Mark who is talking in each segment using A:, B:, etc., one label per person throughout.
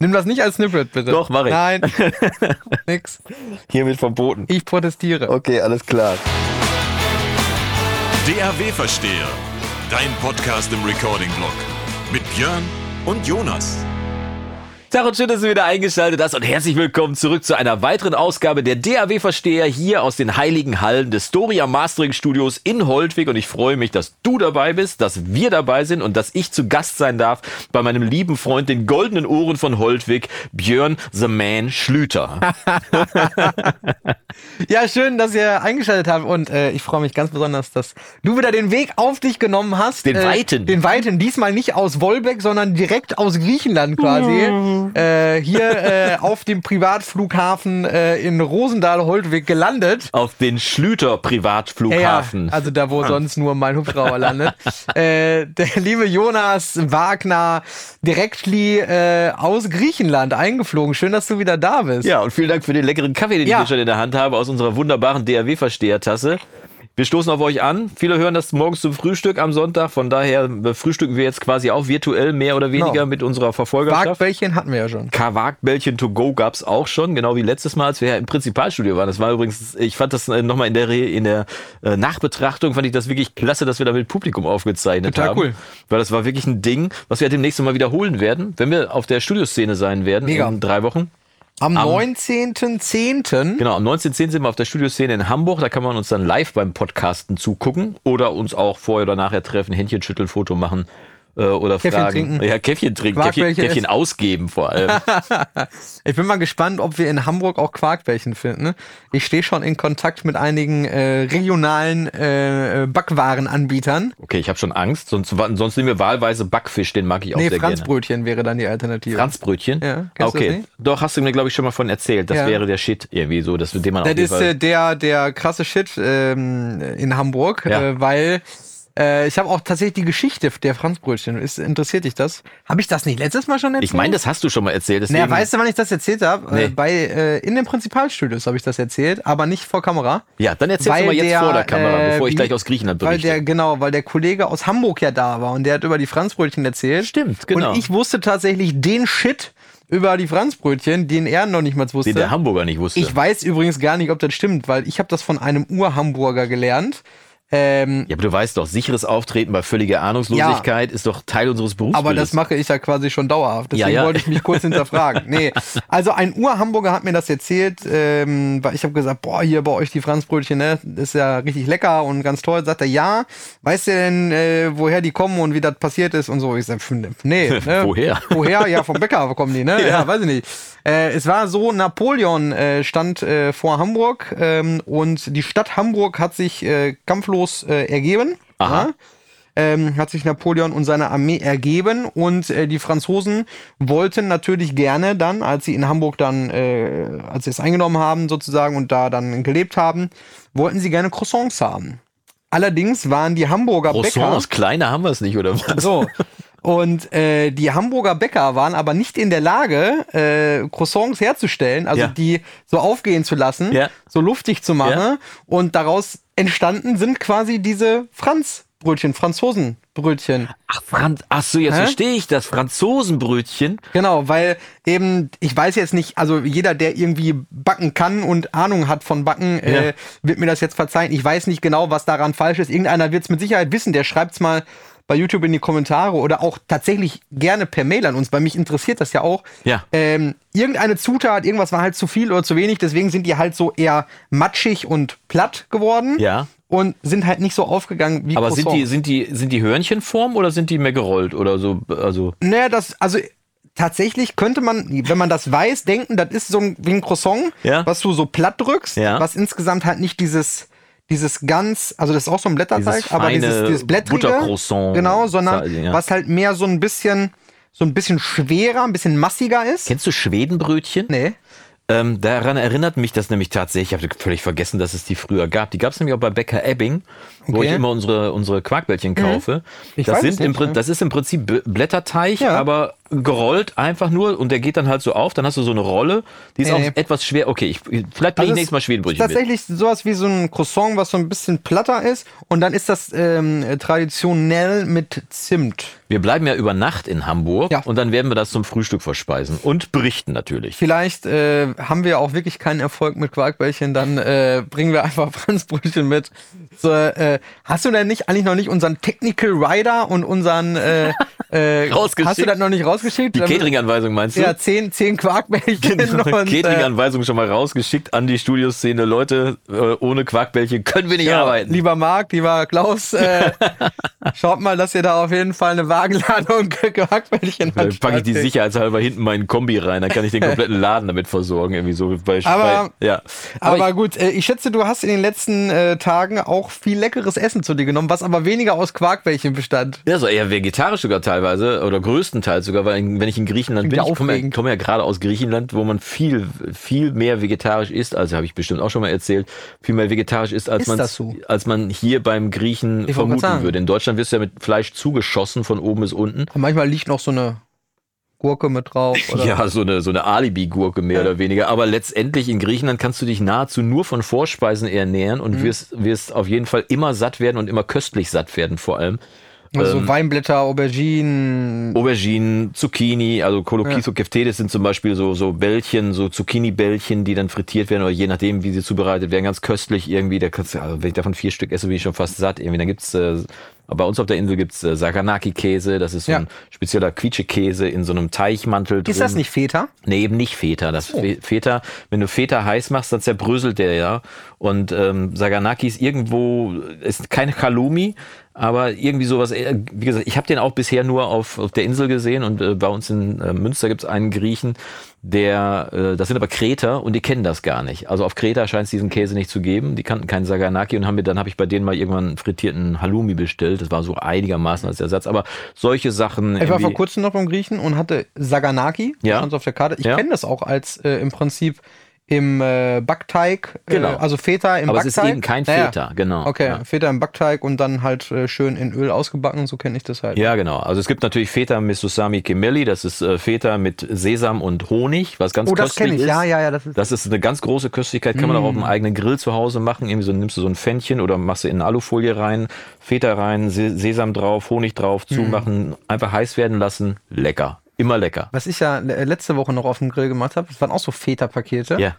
A: Nimm das nicht als Snippet, bitte.
B: Doch, mach ich.
A: Nein. Nix.
B: Hiermit verboten.
A: Ich protestiere.
B: Okay, alles klar.
C: DAW-Versteher. Dein Podcast im Recording-Blog. Mit Björn und Jonas.
B: Tag und schön, dass du wieder eingeschaltet hast und herzlich willkommen zurück zu einer weiteren Ausgabe der DAW-Versteher hier aus den heiligen Hallen des Storia Mastering Studios in Holtwig und ich freue mich, dass du dabei bist, dass wir dabei sind und dass ich zu Gast sein darf bei meinem lieben Freund, den goldenen Ohren von Holtwig, Björn The Man Schlüter.
A: Ja, schön, dass ihr eingeschaltet habt und äh, ich freue mich ganz besonders, dass du wieder den Weg auf dich genommen hast.
B: Den
A: äh,
B: weiten.
A: Den weiten. Diesmal nicht aus Wolbeck, sondern direkt aus Griechenland quasi. Äh, hier äh, auf dem Privatflughafen äh, in Rosendahl-Holtwig gelandet.
B: Auf den Schlüter Privatflughafen.
A: Ja, also da, wo sonst nur mein Hubschrauber landet. äh, der liebe Jonas Wagner, directly äh, aus Griechenland eingeflogen. Schön, dass du wieder da bist.
B: Ja, und vielen Dank für den leckeren Kaffee, den
A: Ja.
B: ich hier schon in der Hand habe, aus unserer wunderbaren DAW-Verstehertasse. Wir stoßen auf euch an. Viele hören das morgens zum Frühstück am Sonntag. Von daher frühstücken wir jetzt quasi auch virtuell mehr oder weniger
A: Genau.
B: mit unserer Verfolgerschaft.
A: Wagbällchen hatten wir ja schon.
B: Quarkbällchen to go gab's auch schon, genau wie letztes Mal, als wir ja im Prinzipalstudio waren. Das war übrigens, ich fand das äh, nochmal in der, in der äh, Nachbetrachtung, fand ich das wirklich klasse, dass wir da mit Publikum aufgezeichnet
A: Total
B: haben.
A: cool.
B: Weil das war wirklich ein Ding, was wir demnächst mal wiederholen werden, wenn wir auf der Studioszene sein werden
A: Mega.
B: in drei Wochen.
A: Am,
B: Am-
A: 19.10.
B: Genau, am 19.10. sind wir auf der Studioszene in Hamburg. Da kann man uns dann live beim Podcasten zugucken oder uns auch vorher oder nachher treffen, Händchen schütteln, Foto machen äh, oder
A: Käffchen
B: fragen.
A: trinken.
B: Ja, Käffchen trinken, Käffchen, Käffchen ausgeben vor allem.
A: Ich bin mal gespannt, ob wir in Hamburg auch Quarkbällchen finden. Ich stehe schon in Kontakt mit einigen äh, regionalen äh, Backwarenanbietern.
B: Okay, ich habe schon Angst. Sonst, sonst nehmen wir wahlweise Backfisch, den mag ich auch
A: Nee,
B: sehr gerne.
A: Franzbrötchen wäre dann die Alternative.
B: Franzbrötchen?
A: Ja,
B: okay. Doch, hast du mir, glaube ich, schon mal von erzählt. Das
A: Ja.
B: wäre der Shit irgendwie so, dass wir den man
A: Das ist äh, der, der krasse Shit ähm, in Hamburg,
B: Ja.
A: äh, weil äh, ich habe auch tatsächlich die Geschichte der Franzbrötchen. Ist, interessiert dich das? Habe ich das nicht letztes Mal schon erzählt?
B: ich meine, das hast du schon mal erzählt. Deswegen,
A: Naja, weißt du, wann ich das erzählt habe?
B: Nee.
A: Äh, bei äh, in den Prinzipalstudios habe ich das erzählt, aber nicht vor Kamera.
B: ja, dann erzählst
A: weil
B: du mal jetzt
A: der,
B: vor der Kamera,
A: äh,
B: bevor ich gleich aus Griechenland
A: Weil
B: berichte.
A: der, genau, weil der Kollege aus Hamburg ja da war und der hat über die Franzbrötchen erzählt.
B: Stimmt, genau.
A: Und ich wusste tatsächlich den Shit über die Franzbrötchen, den er noch nicht mal wusste.
B: den der Hamburger nicht wusste.
A: ich weiß übrigens gar nicht, ob das stimmt, weil ich habe das von einem Ur-Hamburger gelernt. Ähm,
B: ja, aber du weißt doch, sicheres Auftreten bei völliger Ahnungslosigkeit ist doch Teil unseres Berufsbildes.
A: aber das mache ich ja quasi schon dauerhaft. Deswegen
B: Ja, ja.
A: wollte ich mich kurz hinterfragen. Nee, also ein Ur-Hamburger hat mir das erzählt, ähm, weil ich habe gesagt, boah, hier bei euch die Franzbrötchen, ne, ist ja richtig lecker und ganz toll. Sagt er, ja, weißt du denn, äh, woher die kommen und wie das passiert ist und so? Ich sag, nee. Ne?
B: Woher?
A: Woher? Ja, vom Bäcker kommen die, ne? Ja, weiß ich nicht. Äh, es war so, Napoleon äh, stand äh, vor Hamburg ähm, und die Stadt Hamburg hat sich äh, kampflos äh, ergeben.
B: Aha.
A: Ja? ähm, hat sich Napoleon und seine Armee ergeben und äh, die Franzosen wollten natürlich gerne dann, als sie in Hamburg dann, äh, als sie es eingenommen haben sozusagen und da dann gelebt haben, wollten sie gerne Croissants haben. Allerdings waren die Hamburger Bäcker
B: Croissants, kleiner haben wir es nicht, oder was?
A: so. Und äh, die Hamburger Bäcker waren aber nicht in der Lage, äh, Croissants herzustellen, also
B: Ja.
A: die so aufgehen zu lassen,
B: Ja.
A: so luftig zu machen.
B: Ja.
A: Und daraus entstanden sind quasi diese Franzbrötchen, Franzosenbrötchen.
B: Ach, Franz, ach so, jetzt
A: Hä?
B: verstehe ich das. Franzosenbrötchen.
A: Genau, weil eben, ich weiß jetzt nicht, also jeder, der irgendwie backen kann und Ahnung hat von Backen, äh,
B: Ja.
A: wird mir das jetzt verzeihen. Ich weiß nicht genau, was daran falsch ist. Irgendeiner wird es mit Sicherheit wissen, der schreibt's mal bei YouTube in die Kommentare oder auch tatsächlich gerne per Mail an uns, weil mich interessiert das ja auch.
B: Ja.
A: Ähm, irgendeine Zutat, irgendwas war halt zu viel oder zu wenig, deswegen sind die halt so eher matschig und platt geworden.
B: Ja.
A: Und sind halt nicht so aufgegangen wie
B: Aber sind die, sind die, sind die Hörnchenform oder sind die mehr gerollt oder so? Also,
A: Naja, das, also tatsächlich könnte man, wenn man das weiß, denken, das ist so ein, wie ein Croissant,
B: Ja.
A: was du so platt drückst,
B: Ja.
A: was insgesamt halt nicht dieses, dieses ganz, also das ist auch so ein Blätterteig,
B: Dieses
A: aber dieses, dieses blättrige, genau, sondern
B: Ja.
A: was halt mehr so ein bisschen, so ein bisschen schwerer, ein bisschen massiger ist.
B: kennst du Schwedenbrötchen?
A: Nee.
B: Ähm, daran erinnert mich das nämlich tatsächlich. Ich habe völlig vergessen, dass es die früher gab. Die gab es nämlich auch bei Bäcker Ebbing. Wo
A: Okay.
B: ich immer unsere, unsere Quarkbällchen kaufe.
A: Ich
B: das, sind im,
A: nicht, ja.
B: das ist im Prinzip Blätterteig,
A: Ja.
B: aber gerollt einfach nur und der geht dann halt so auf. Dann hast du so eine Rolle, die ist
A: Nee,
B: auch etwas schwer. Okay, ich, vielleicht bringe
A: Also
B: ich
A: es
B: nächstes Mal Schwedenbrötchen mit.
A: tatsächlich sowas wie so ein Croissant, was so ein bisschen platter ist. Und dann ist das ähm, traditionell mit Zimt.
B: Wir bleiben ja über Nacht in Hamburg
A: Ja.
B: und dann werden wir das zum Frühstück verspeisen und berichten natürlich.
A: Vielleicht äh, haben wir auch wirklich keinen Erfolg mit Quarkbällchen, dann äh, bringen wir einfach Franzbrötchen mit. So, äh, hast du denn nicht eigentlich noch nicht unseren Technical Rider und unseren äh, äh,
B: Rausgeschickt.
A: Hast du das noch nicht rausgeschickt?
B: Die Catering-Anweisung meinst du?
A: Ja, zehn, zehn Quarkbällchen. und, äh,
B: Catering-Anweisung schon mal rausgeschickt an die Studioszene. Leute, äh, ohne Quarkbällchen können wir nicht
A: ja,
B: arbeiten.
A: lieber Marc, lieber Klaus, äh, schaut mal, dass ihr da auf jeden Fall eine Wagenladung Quarkbällchen
B: Dann
A: habt.
B: packe ich die sicherheitshalber hinten meinen Kombi rein, dann kann ich den kompletten Laden damit versorgen. Irgendwie so bei,
A: Aber-
B: bei, ja.
A: Aber, gut, äh, ich schätze, du hast in den letzten äh, Tagen auch viel leckeres Essen zu dir genommen, was aber weniger aus Quarkbällchen bestand.
B: Ja, so eher vegetarisch sogar teilweise oder größtenteils sogar, weil wenn ich in Griechenland bin, ich komme ja, komme ja gerade aus Griechenland, wo man viel, viel mehr vegetarisch isst, also habe ich bestimmt auch schon mal erzählt, viel mehr vegetarisch isst, als
A: Ist so?
B: als man hier beim Griechen
A: Ich
B: vermuten würde. In Deutschland wirst du ja mit Fleisch zugeschossen von oben bis unten.
A: Aber manchmal liegt noch so eine Gurke mit drauf. Oder?
B: Ja, so eine, so eine Alibi-Gurke mehr
A: Ja.
B: oder weniger. Aber letztendlich in Griechenland kannst du dich nahezu nur von Vorspeisen ernähren
A: Mhm.
B: und wirst, wirst auf jeden Fall immer satt werden und immer köstlich satt werden vor allem.
A: Also
B: ähm,
A: Weinblätter, Auberginen.
B: Auberginen, Zucchini, also Kolokiso Keftedes sind zum Beispiel so, so Bällchen, so Zucchini-Bällchen, die dann frittiert werden oder je nachdem, wie sie zubereitet werden, ganz köstlich irgendwie. Da kannst also wenn ich davon vier Stück esse, bin ich schon fast satt. Irgendwie, dann gibt's äh, bei uns auf der Insel gibt's äh, Saganaki-Käse, das ist so
A: Ja.
B: ein spezieller Quietsche-Käse in so einem Teichmantel drin.
A: Ist das nicht Feta?
B: Nee, eben nicht Feta. Das Fe- Feta, wenn du Feta heiß machst, dann zerbröselt der ja. Und ähm, Saganaki ist irgendwo, ist kein Halloumi, aber irgendwie sowas. äh, Wie gesagt, ich habe den auch bisher nur auf, auf der Insel gesehen und äh, bei uns in äh, Münster gibt's einen Griechen, der, äh, das sind aber Kreter und die kennen das gar nicht. Also auf Kreta scheint es diesen Käse nicht zu geben. Die kannten keinen Saganaki und haben mir, dann habe ich bei denen mal irgendwann einen frittierten Halloumi bestellt. Das war so einigermaßen als Ersatz. Aber solche Sachen.
A: Ich war vor kurzem noch beim Griechen und hatte Saganaki.
B: Ja.
A: stand auf der Karte. Ich
B: Ja.
A: kenne das auch als äh, im Prinzip im äh, Backteig.
B: Genau.
A: Äh, also Feta im
B: aber es
A: Backteig.
B: ist eben kein
A: Naja.
B: Feta, genau.
A: Okay,
B: Ja.
A: Feta im Backteig und dann halt äh, schön in Öl ausgebacken. So kenne ich das halt.
B: Ja, genau. Also es gibt natürlich Feta Misusami Kemelli, das ist äh, Feta mit Sesam und Honig, was ganz
A: Oh, das
B: köstlich
A: kenne ich.
B: ist.
A: Ja, ja, ja. Das ist
B: Das ist eine ganz große Köstlichkeit, kann man auch auf
A: Mm.
B: einem eigenen Grill zu Hause machen. Irgendwie so nimmst du so ein Pfännchen oder machst du in eine Alufolie rein, Feta rein, Se Sesam drauf, Honig drauf,
A: Mm.
B: zumachen, einfach heiß werden lassen. Lecker. Immer lecker.
A: Was ich ja le- letzte Woche noch auf dem Grill gemacht habe, das waren auch so Feta-Pakete.
B: Ja.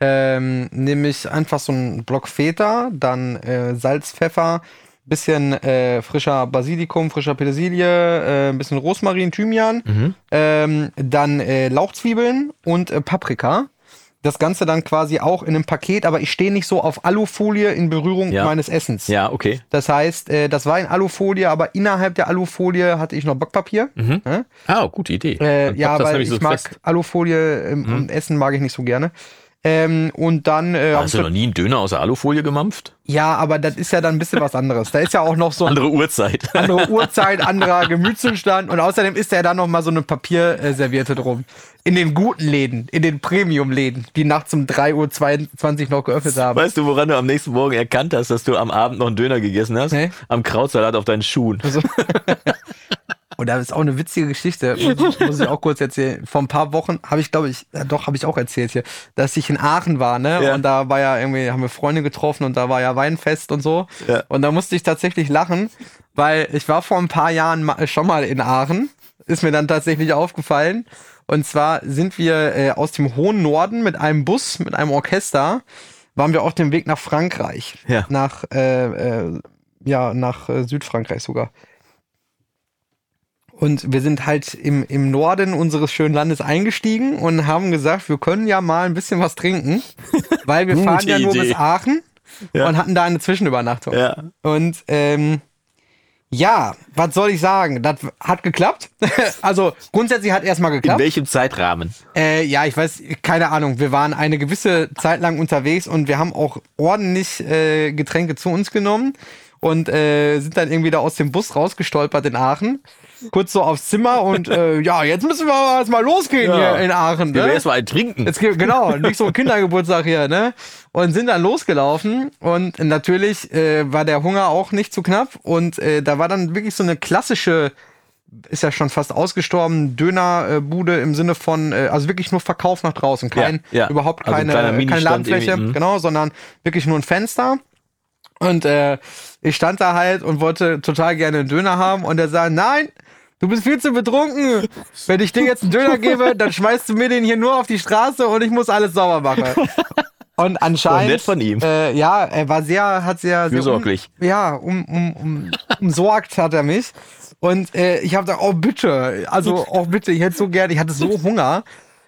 A: Ähm, nämlich einfach so ein Block Feta, dann äh, Salz, Pfeffer, bisschen äh, frischer Basilikum, frischer Petersilie, äh, ein bisschen Rosmarin, Thymian,
B: Mhm.
A: ähm, dann äh, Lauchzwiebeln und äh, Paprika. Das Ganze dann quasi auch in einem Paket, aber ich stehe nicht so auf Alufolie in Berührung
B: Ja.
A: meines Essens.
B: Ja, okay.
A: Das heißt, äh, das war in Alufolie, aber innerhalb der Alufolie hatte ich noch Backpapier. Ja?
B: Ah, gute Idee.
A: Äh, ja, weil ich
B: so
A: mag.
B: Mhm.
A: Alufolie im, im Essen mag ich nicht so gerne. Ähm, und dann äh,
B: Hast du noch nie einen Döner aus der Alufolie gemampft?
A: ja, aber das ist ja dann ein bisschen was anderes. Da ist ja auch noch so
B: Andere Uhrzeit.
A: andere Uhrzeit, anderer Gemütszustand und außerdem ist da ja dann noch mal so eine Papierserviette drum. In den guten Läden, in den Premium-Läden, die nachts um 3.22 Uhr noch geöffnet haben.
B: Weißt du, woran du am nächsten Morgen erkannt hast, dass du am Abend noch einen Döner gegessen hast?
A: Nee.
B: Am Krautsalat auf deinen Schuhen.
A: Also, und da ist auch eine witzige Geschichte, muss, muss ich auch kurz erzählen. Vor ein paar Wochen habe ich, glaube ich, ja, doch, habe ich auch erzählt hier, dass ich in Aachen war, ne?
B: Ja.
A: Und da war ja irgendwie, haben wir Freunde getroffen und da war ja Weinfest und so.
B: Ja.
A: Und da musste ich tatsächlich lachen, weil ich war vor ein paar Jahren schon mal in Aachen. Ist mir dann tatsächlich aufgefallen. Und zwar sind wir äh, aus dem hohen Norden mit einem Bus, mit einem Orchester, waren wir auf dem Weg nach Frankreich.
B: Ja.
A: Nach, äh, äh, ja, nach äh, Südfrankreich sogar. Und wir sind halt im, im Norden unseres schönen Landes eingestiegen und haben gesagt, wir können ja mal ein bisschen was trinken, weil wir fahren ja nur
B: Idee.
A: bis Aachen
B: Ja.
A: und hatten da eine Zwischenübernachtung.
B: Ja.
A: Und ähm, ja, was soll ich sagen? Das hat geklappt. also grundsätzlich hat erstmal
B: In
A: geklappt.
B: welchem Zeitrahmen?
A: Äh, ja, ich weiß, keine Ahnung. Wir waren eine gewisse Zeit lang unterwegs und wir haben auch ordentlich äh, Getränke zu uns genommen. Und äh, sind dann irgendwie da aus dem Bus rausgestolpert in Aachen. Kurz so aufs Zimmer und äh, ja, jetzt müssen wir erst mal losgehen
B: Ja.
A: hier in Aachen.
B: Wir
A: Ne?
B: erstmal ein Trinken.
A: Jetzt, ge- genau, nicht so ein Kindergeburtstag hier, ne? Und sind dann losgelaufen und natürlich äh, war der Hunger auch nicht zu knapp und äh, da war dann wirklich so eine klassische, ist ja schon fast ausgestorben, Dönerbude im Sinne von, äh, also wirklich nur Verkauf nach draußen, kein,
B: Ja, ja.
A: überhaupt
B: Also ein
A: keine, keine Ladenfläche,
B: mhm.
A: genau, sondern wirklich nur ein Fenster. Und äh, ich stand da halt und wollte total gerne einen Döner haben und er sagt, nein, du bist viel zu betrunken. Wenn ich dir jetzt einen Döner gebe, dann schmeißt du mir den hier nur auf die Straße und ich muss alles sauber machen. Und anscheinend,
B: nett von ihm.
A: Äh, ja, er war sehr, hat sehr, sehr
B: Fürsorglich.
A: Um, ja, um, um, um, umsorgt hat er mich. Und äh, ich habe gesagt, oh bitte, also oh bitte, ich hätte so gerne, ich hatte so Hunger.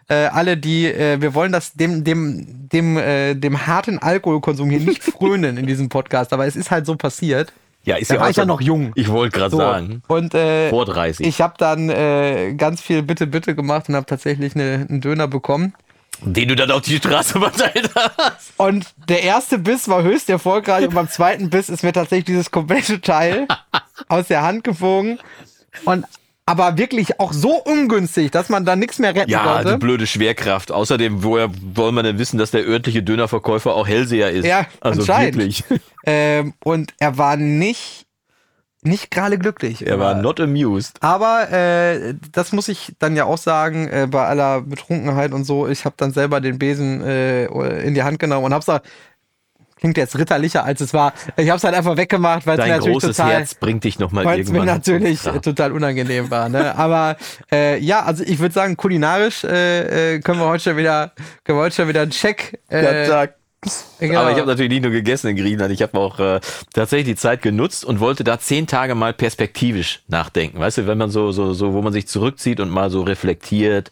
A: Äh, alle, die, äh, wir wollen das dem, dem, dem, äh, dem harten Alkoholkonsum hier nicht frönen in diesem Podcast, aber es ist halt so passiert.
B: Ja, ist
A: Da
B: ja
A: war
B: auch
A: ich ja noch jung.
B: Ich wollte gerade
A: So.
B: sagen.
A: Und äh,
B: Vor 30.
A: ich habe dann äh, ganz viel Bitte, Bitte gemacht und habe tatsächlich eine, einen Döner bekommen.
B: Den du dann auf die Straße verteilt hast.
A: Und der erste Biss war höchst erfolgreich und beim zweiten Biss ist mir tatsächlich dieses komplette Teil aus der Hand geflogen. Und aber wirklich auch so ungünstig, dass man da nichts mehr retten
B: Ja,
A: konnte.
B: die blöde Schwerkraft. Außerdem, woher wollen wir denn wissen, dass der örtliche Dönerverkäufer auch Hellseher ist?
A: Ja,
B: also wirklich.
A: Ähm, und er war nicht, nicht gerade glücklich.
B: Er war not amused.
A: Aber äh, das muss ich dann ja auch sagen, äh, bei aller Betrunkenheit und so, ich habe dann selber den Besen äh, in die Hand genommen und hab's da, klingt jetzt ritterlicher als es war, ich hab's halt einfach weggemacht, weil es mir natürlich
B: großes
A: total,
B: Herz bringt dich nochmal
A: weil es mir natürlich
B: Ja.
A: total unangenehm war. Ne? Aber äh, ja, also ich würde sagen, kulinarisch äh, äh, können wir heute schon wieder, können wir heute schon wieder einen Check. Äh, genau.
B: Aber ich habe natürlich nicht nur gegessen in Griechenland, ich habe auch äh, tatsächlich die Zeit genutzt und wollte da zehn Tage mal perspektivisch nachdenken. Weißt du, wenn man so, so, so, wo man sich zurückzieht und mal so reflektiert,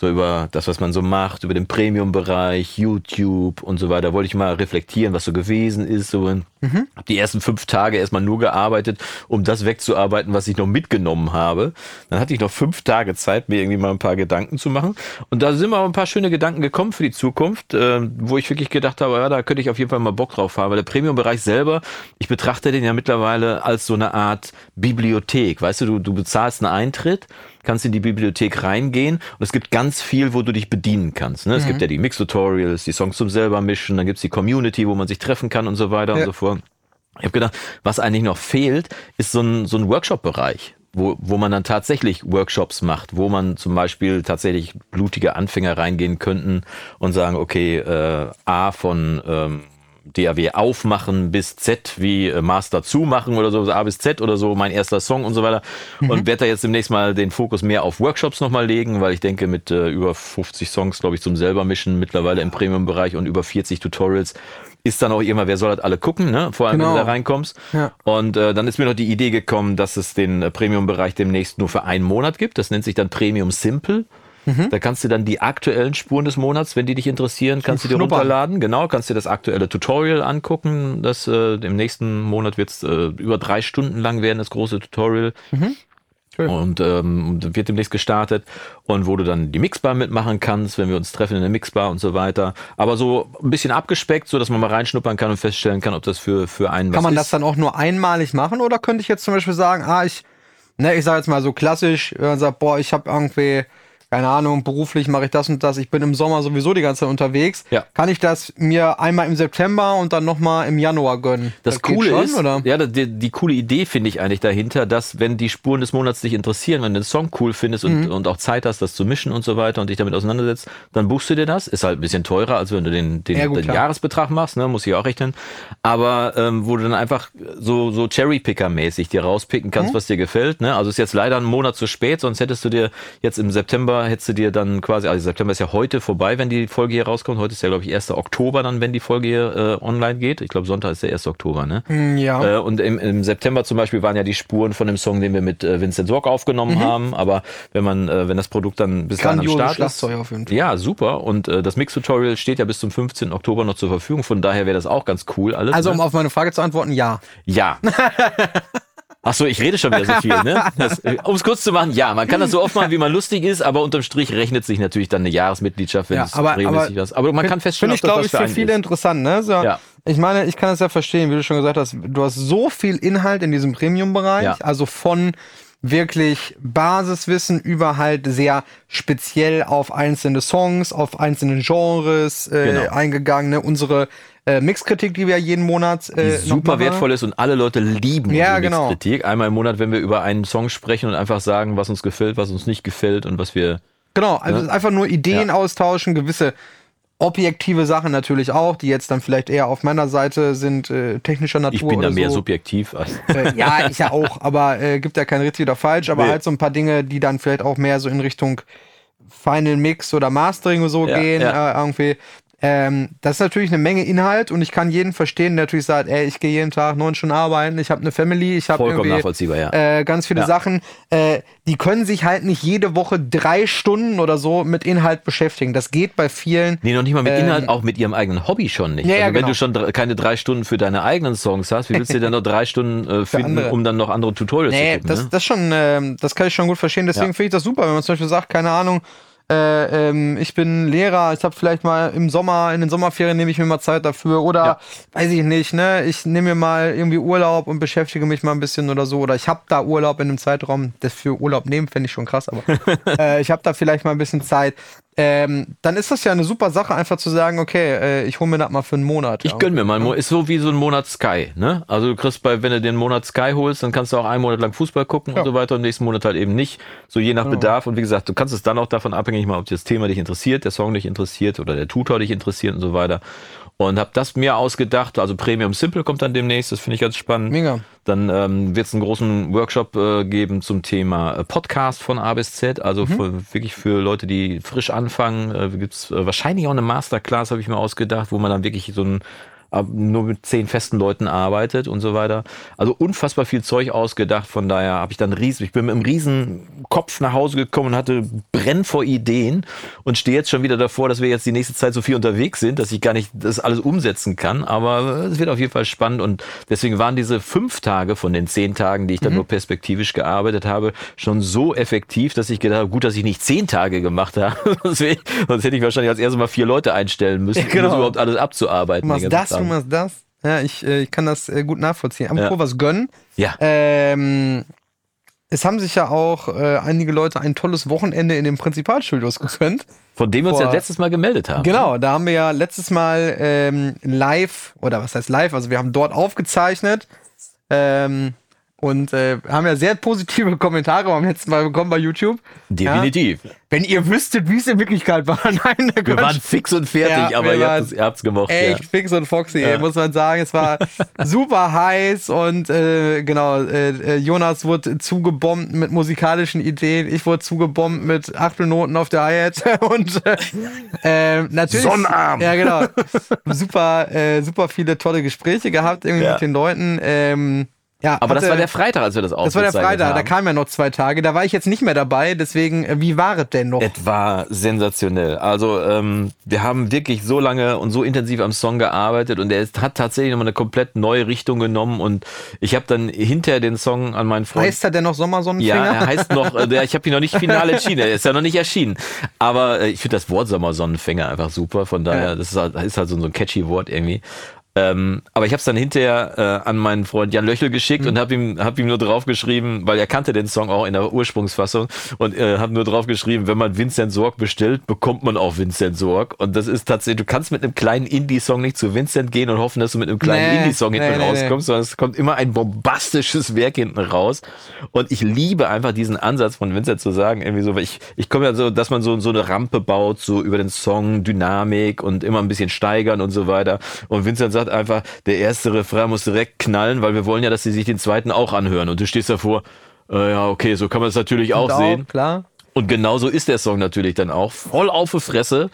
B: so über das, was man so macht, über den Premium-Bereich, YouTube und so weiter, wollte ich mal reflektieren, was so gewesen ist. So in, hab die ersten fünf Tage erstmal nur gearbeitet, um das wegzuarbeiten, was ich noch mitgenommen habe. Dann hatte ich noch fünf Tage Zeit, mir irgendwie mal ein paar Gedanken zu machen. Und da sind mir auch ein paar schöne Gedanken gekommen für die Zukunft, äh, wo ich wirklich gedacht habe, ja, da könnte ich auf jeden Fall mal Bock drauf haben. Weil der Premium-Bereich selber, ich betrachte den ja mittlerweile als so eine Art Bibliothek. Weißt du, du, du bezahlst einen Eintritt, kannst in die Bibliothek reingehen und es gibt ganz viel, wo du dich bedienen kannst. Ne? Es gibt ja die Mix-Tutorials, die Songs zum selber mischen, dann gibt's die Community, wo man sich treffen kann und so weiter und
A: Ja.
B: so fort. Ich habe gedacht, was eigentlich noch fehlt, ist so ein, so ein Workshop-Bereich, wo, wo man dann tatsächlich Workshops macht, wo man zum Beispiel tatsächlich blutige Anfänger reingehen könnten und sagen, okay, äh, A von ähm, DAW aufmachen bis Z wie äh, Master zumachen oder so, A bis Z oder so, mein erster Song und so weiter. Und werde da jetzt demnächst mal den Fokus mehr auf Workshops nochmal legen, weil ich denke, mit äh, über 50 Songs, glaube ich, zum selber mischen, mittlerweile im Premium-Bereich und über 40 Tutorials, ist dann auch immer, wer soll das alle gucken, ne? Vor allem,
A: Genau.
B: wenn du da reinkommst.
A: Ja.
B: Und äh, dann ist mir noch die Idee gekommen, dass es den äh, Premium-Bereich demnächst nur für einen Monat gibt. Das nennt sich dann Premium Simple.
A: Mhm.
B: Da kannst du dann die aktuellen Spuren des Monats, wenn die dich interessieren, kannst du dir runterladen. Genau, kannst dir das aktuelle Tutorial angucken. Das äh, im nächsten Monat wird es äh, über drei Stunden lang werden, das große Tutorial.
A: Schön.
B: Und ähm, wird demnächst gestartet und wo du dann die Mixbar mitmachen kannst, wenn wir uns treffen in der Mixbar und so weiter. Aber so ein bisschen abgespeckt, so dass man mal reinschnuppern kann und feststellen kann, ob das für, für einen
A: Kann man
B: ist.
A: das dann auch nur einmalig machen oder könnte ich jetzt zum Beispiel sagen, ah, ich, ne, ich sage jetzt mal so klassisch, wenn man sagt, boah, ich habe irgendwie, keine Ahnung, beruflich mache ich das und das, ich bin im Sommer sowieso die ganze Zeit unterwegs,
B: Ja.
A: kann ich das mir einmal im September und dann nochmal im Januar gönnen?
B: Das,
A: geht
B: Coole
A: schon,
B: ist,
A: oder?
B: ja, die, die coole Idee finde ich eigentlich dahinter, dass wenn die Spuren des Monats dich interessieren, wenn du den Song cool findest und,
A: Mhm.
B: und auch Zeit hast, das zu mischen und so weiter und dich damit auseinandersetzt, dann buchst du dir das. Ist halt ein bisschen teurer, als wenn du den, den,
A: Ja, gut,
B: den. Jahresbetrag machst, ne, muss ich auch rechnen. Aber ähm, wo du dann einfach so, so Cherry-Picker-mäßig dir rauspicken
A: Mhm.
B: kannst, was dir gefällt. Ne? Also ist jetzt leider ein Monat zu spät, sonst hättest du dir jetzt im September, hättest du dir dann quasi, also September ist ja heute vorbei, wenn die Folge hier rauskommt. Heute ist ja, glaube ich, 1. Oktober dann, wenn die Folge hier äh, online geht. Ich glaube, Sonntag ist der 1. Oktober, ne?
A: Hm, ja.
B: Äh, und im, im September zum Beispiel waren ja die Spuren von dem Song, den wir mit äh, Vincent Sorg aufgenommen haben. Aber wenn man, äh, wenn das Produkt dann bis dahin am Start ist.
A: Auf jeden Fall.
B: Ja, super. Und äh, das Mix-Tutorial steht ja bis zum 15. Oktober noch zur Verfügung. Von daher wäre das auch ganz cool alles.
A: Also,
B: ne?
A: um auf meine Frage zu antworten, ja.
B: Ja. Ach so, ich rede schon wieder so viel, ne? Um es kurz zu machen, ja, man kann das so oft machen, wie man lustig ist, aber unterm Strich rechnet sich natürlich dann eine Jahresmitgliedschaft, wenn
A: Ja,
B: es
A: aber-
B: regelmäßig
A: aber-
B: was. Aber man kann
A: Finde
B: feststellen,
A: ich,
B: ob das
A: glaube ich,
B: für
A: viele
B: ist.
A: interessant, ne? So,
B: Ja.
A: Ich meine, ich kann es ja verstehen, wie du schon gesagt hast, du hast so viel Inhalt in diesem Premium-Bereich,
B: Ja.
A: also von wirklich Basiswissen über halt sehr speziell auf einzelne Songs, auf einzelne Genres äh,
B: Genau.
A: eingegangene, unsere äh, Mixkritik, die wir jeden Monat äh,
B: super wertvoll ist und alle Leute lieben
A: Ja, genau.
B: Mixkritik. Einmal im Monat, wenn wir über einen Song sprechen und einfach sagen, was uns gefällt, was uns nicht gefällt und was wir.
A: Genau, also
B: Ne?
A: einfach nur Ideen
B: Ja.
A: austauschen, gewisse objektive Sachen natürlich auch, die jetzt dann vielleicht eher auf meiner Seite sind, äh, technischer Natur
B: Ich bin da
A: oder
B: mehr
A: so.
B: subjektiv als.
A: Äh, ja, ich ja auch, aber äh, gibt ja kein richtig oder falsch, aber
B: Nee.
A: halt so ein paar Dinge, die dann vielleicht auch mehr so in Richtung Final Mix oder Mastering und so
B: Ja,
A: gehen,
B: ja.
A: Äh, irgendwie. Ähm, das ist natürlich eine Menge Inhalt und ich kann jeden verstehen, der natürlich sagt, ey, ich gehe jeden Tag neun Stunden arbeiten, ich habe eine Family, ich habe irgendwie
B: ja.
A: äh, ganz viele
B: Ja.
A: Sachen, äh, die können sich halt nicht jede Woche drei Stunden oder so mit Inhalt beschäftigen. Das geht bei vielen.
B: Nee, noch nicht mal mit
A: Ähm,
B: Inhalt, auch mit ihrem eigenen Hobby schon nicht.
A: Ja,
B: also wenn
A: genau.
B: du schon keine drei Stunden für deine eigenen Songs hast, wie willst du denn noch drei Stunden äh, finden, um dann noch andere Tutorials
A: Nee,
B: zu gucken?
A: das,
B: ne?
A: das schon, ähm, das kann ich schon gut verstehen. Deswegen finde ich das super, wenn man zum Beispiel sagt, keine Ahnung, äh, ähm, ich bin Lehrer, ich habe vielleicht mal im Sommer, in den Sommerferien nehme ich mir mal Zeit dafür oder
B: Ja.
A: weiß ich nicht, ne, ich nehme mir mal irgendwie Urlaub und beschäftige mich mal ein bisschen oder so oder ich habe da Urlaub in einem Zeitraum, das für Urlaub nehmen fände ich schon krass, aber äh, ich habe da vielleicht mal ein bisschen Zeit. Ähm, dann ist das ja eine super Sache, einfach zu sagen, okay, äh, ich hole mir das mal für einen Monat.
B: Ich
A: ja.
B: gönn mir mal, ist so wie so ein Monat Sky, ne? Also du kriegst bei, wenn du den Monat Sky holst, dann kannst du auch einen Monat lang Fußball gucken
A: Ja.
B: und so weiter, und im nächsten Monat halt eben nicht. So je nach Bedarf. Und wie gesagt, du kannst es dann auch davon abhängig machen, ob das Thema dich interessiert, der Song dich interessiert oder der Tutor dich interessiert und so weiter. Und habe das mir ausgedacht, also Premium Simple kommt dann demnächst, das finde ich ganz spannend.
A: Mega.
B: Dann ähm, wird es einen großen Workshop äh, geben zum Thema äh, Podcast von A bis Z, also für, wirklich für Leute, die frisch anfangen. Äh, Gibt es äh, wahrscheinlich auch eine Masterclass, habe ich mir ausgedacht, wo man dann wirklich so ein nur mit zehn festen Leuten arbeitet und so weiter. Also unfassbar viel Zeug ausgedacht. Von daher habe ich dann riesen, ich bin mit einem riesen Kopf nach Hause gekommen und hatte brenn vor Ideen und stehe jetzt schon wieder davor, dass wir jetzt die nächste Zeit so viel unterwegs sind, dass ich gar nicht das alles umsetzen kann. Aber es wird auf jeden Fall spannend und deswegen waren diese fünf Tage von den zehn Tagen, die ich dann nur perspektivisch gearbeitet habe, schon so effektiv, dass ich gedacht habe, gut, dass ich nicht zehn Tage gemacht habe. sonst, hätte ich wahrscheinlich als erstes mal vier Leute einstellen müssen,
A: Ja, genau.
B: um das überhaupt alles abzuarbeiten. Ganzen
A: das, Du machst das. Ja, ich, äh, ich kann das äh, gut nachvollziehen. Apropos
B: Ja.
A: was gönnen.
B: Ja.
A: Ähm, es haben sich ja auch äh, einige Leute ein tolles Wochenende in den Prinzipalstudios gegönnt.
B: Von dem wir uns
A: Vor-
B: ja letztes Mal gemeldet haben.
A: Genau, da haben wir ja letztes Mal ähm, live, oder was heißt live, also wir haben dort aufgezeichnet ähm, und äh, haben ja sehr positive Kommentare beim letzten Mal bekommen bei YouTube.
B: Definitiv.
A: Ja? Wenn ihr wüsstet, wie es in Wirklichkeit war. Nein,
B: Wir
A: Quatsch.
B: waren fix und fertig,
A: Ja,
B: aber ihr habt es ihr habt's gemocht.
A: Echt
B: Ja.
A: fix und foxy, ey, muss man sagen. Es war super heiß und äh, genau, äh, äh, Jonas wurde zugebombt mit musikalischen Ideen. Ich wurde zugebombt mit Achtelnoten auf der Hi-Hat und äh, äh, natürlich.
B: Sonnenarm.
A: Ja, genau. super, äh, super viele tolle Gespräche gehabt irgendwie mit den Leuten. Ähm, ja,
B: Aber das
A: hatte-
B: war der Freitag, als wir das
A: das war der Freitag, da kamen ja noch zwei Tage. Da war ich jetzt nicht mehr dabei, deswegen, äh, wie war es denn noch?
B: Es war sensationell. Also ähm, wir haben wirklich so lange und so intensiv am Song gearbeitet und er hat tatsächlich nochmal eine komplett neue Richtung genommen und ich habe dann hinterher den Song an meinen Freund
A: Heißt er denn noch Sommersonnenfinger?
B: Ja, er heißt noch, äh, ich habe ihn noch nicht final entschieden, er ist ja noch nicht erschienen. Aber äh, ich finde das Wort Sommersonnenfänger einfach super, von daher, das ist halt, ist halt so, so ein catchy Wort irgendwie. Ähm, aber ich habe es dann hinterher äh, an meinen Freund Jan Löchel geschickt und habe ihm, hab ihm nur draufgeschrieben, weil er kannte den Song auch in der Ursprungsfassung und äh, habe nur draufgeschrieben, wenn man Vincent Sorg bestellt, bekommt man auch Vincent Sorg. Und das ist tatsächlich, du kannst mit einem kleinen Indie-Song nicht zu Vincent gehen und hoffen, dass du mit einem kleinen
A: Nee,
B: Indie-Song hinten
A: nee, nee, nee.
B: rauskommst, sondern es kommt immer ein bombastisches Werk hinten raus. Und ich liebe einfach diesen Ansatz von Vincent zu sagen, irgendwie so, weil ich, ich komme ja so, dass man so, so eine Rampe baut, so über den Song, Dynamik und immer ein bisschen steigern und so weiter. Und Vincent sagt einfach, der erste Refrain muss direkt knallen, weil wir wollen ja, dass sie sich den zweiten auch anhören. Und du stehst davor, äh, ja, okay, so kann man es natürlich auch
A: Und
B: sehen.
A: Klar.
B: Und genauso ist der Song natürlich dann auch. Voll auf die Fresse.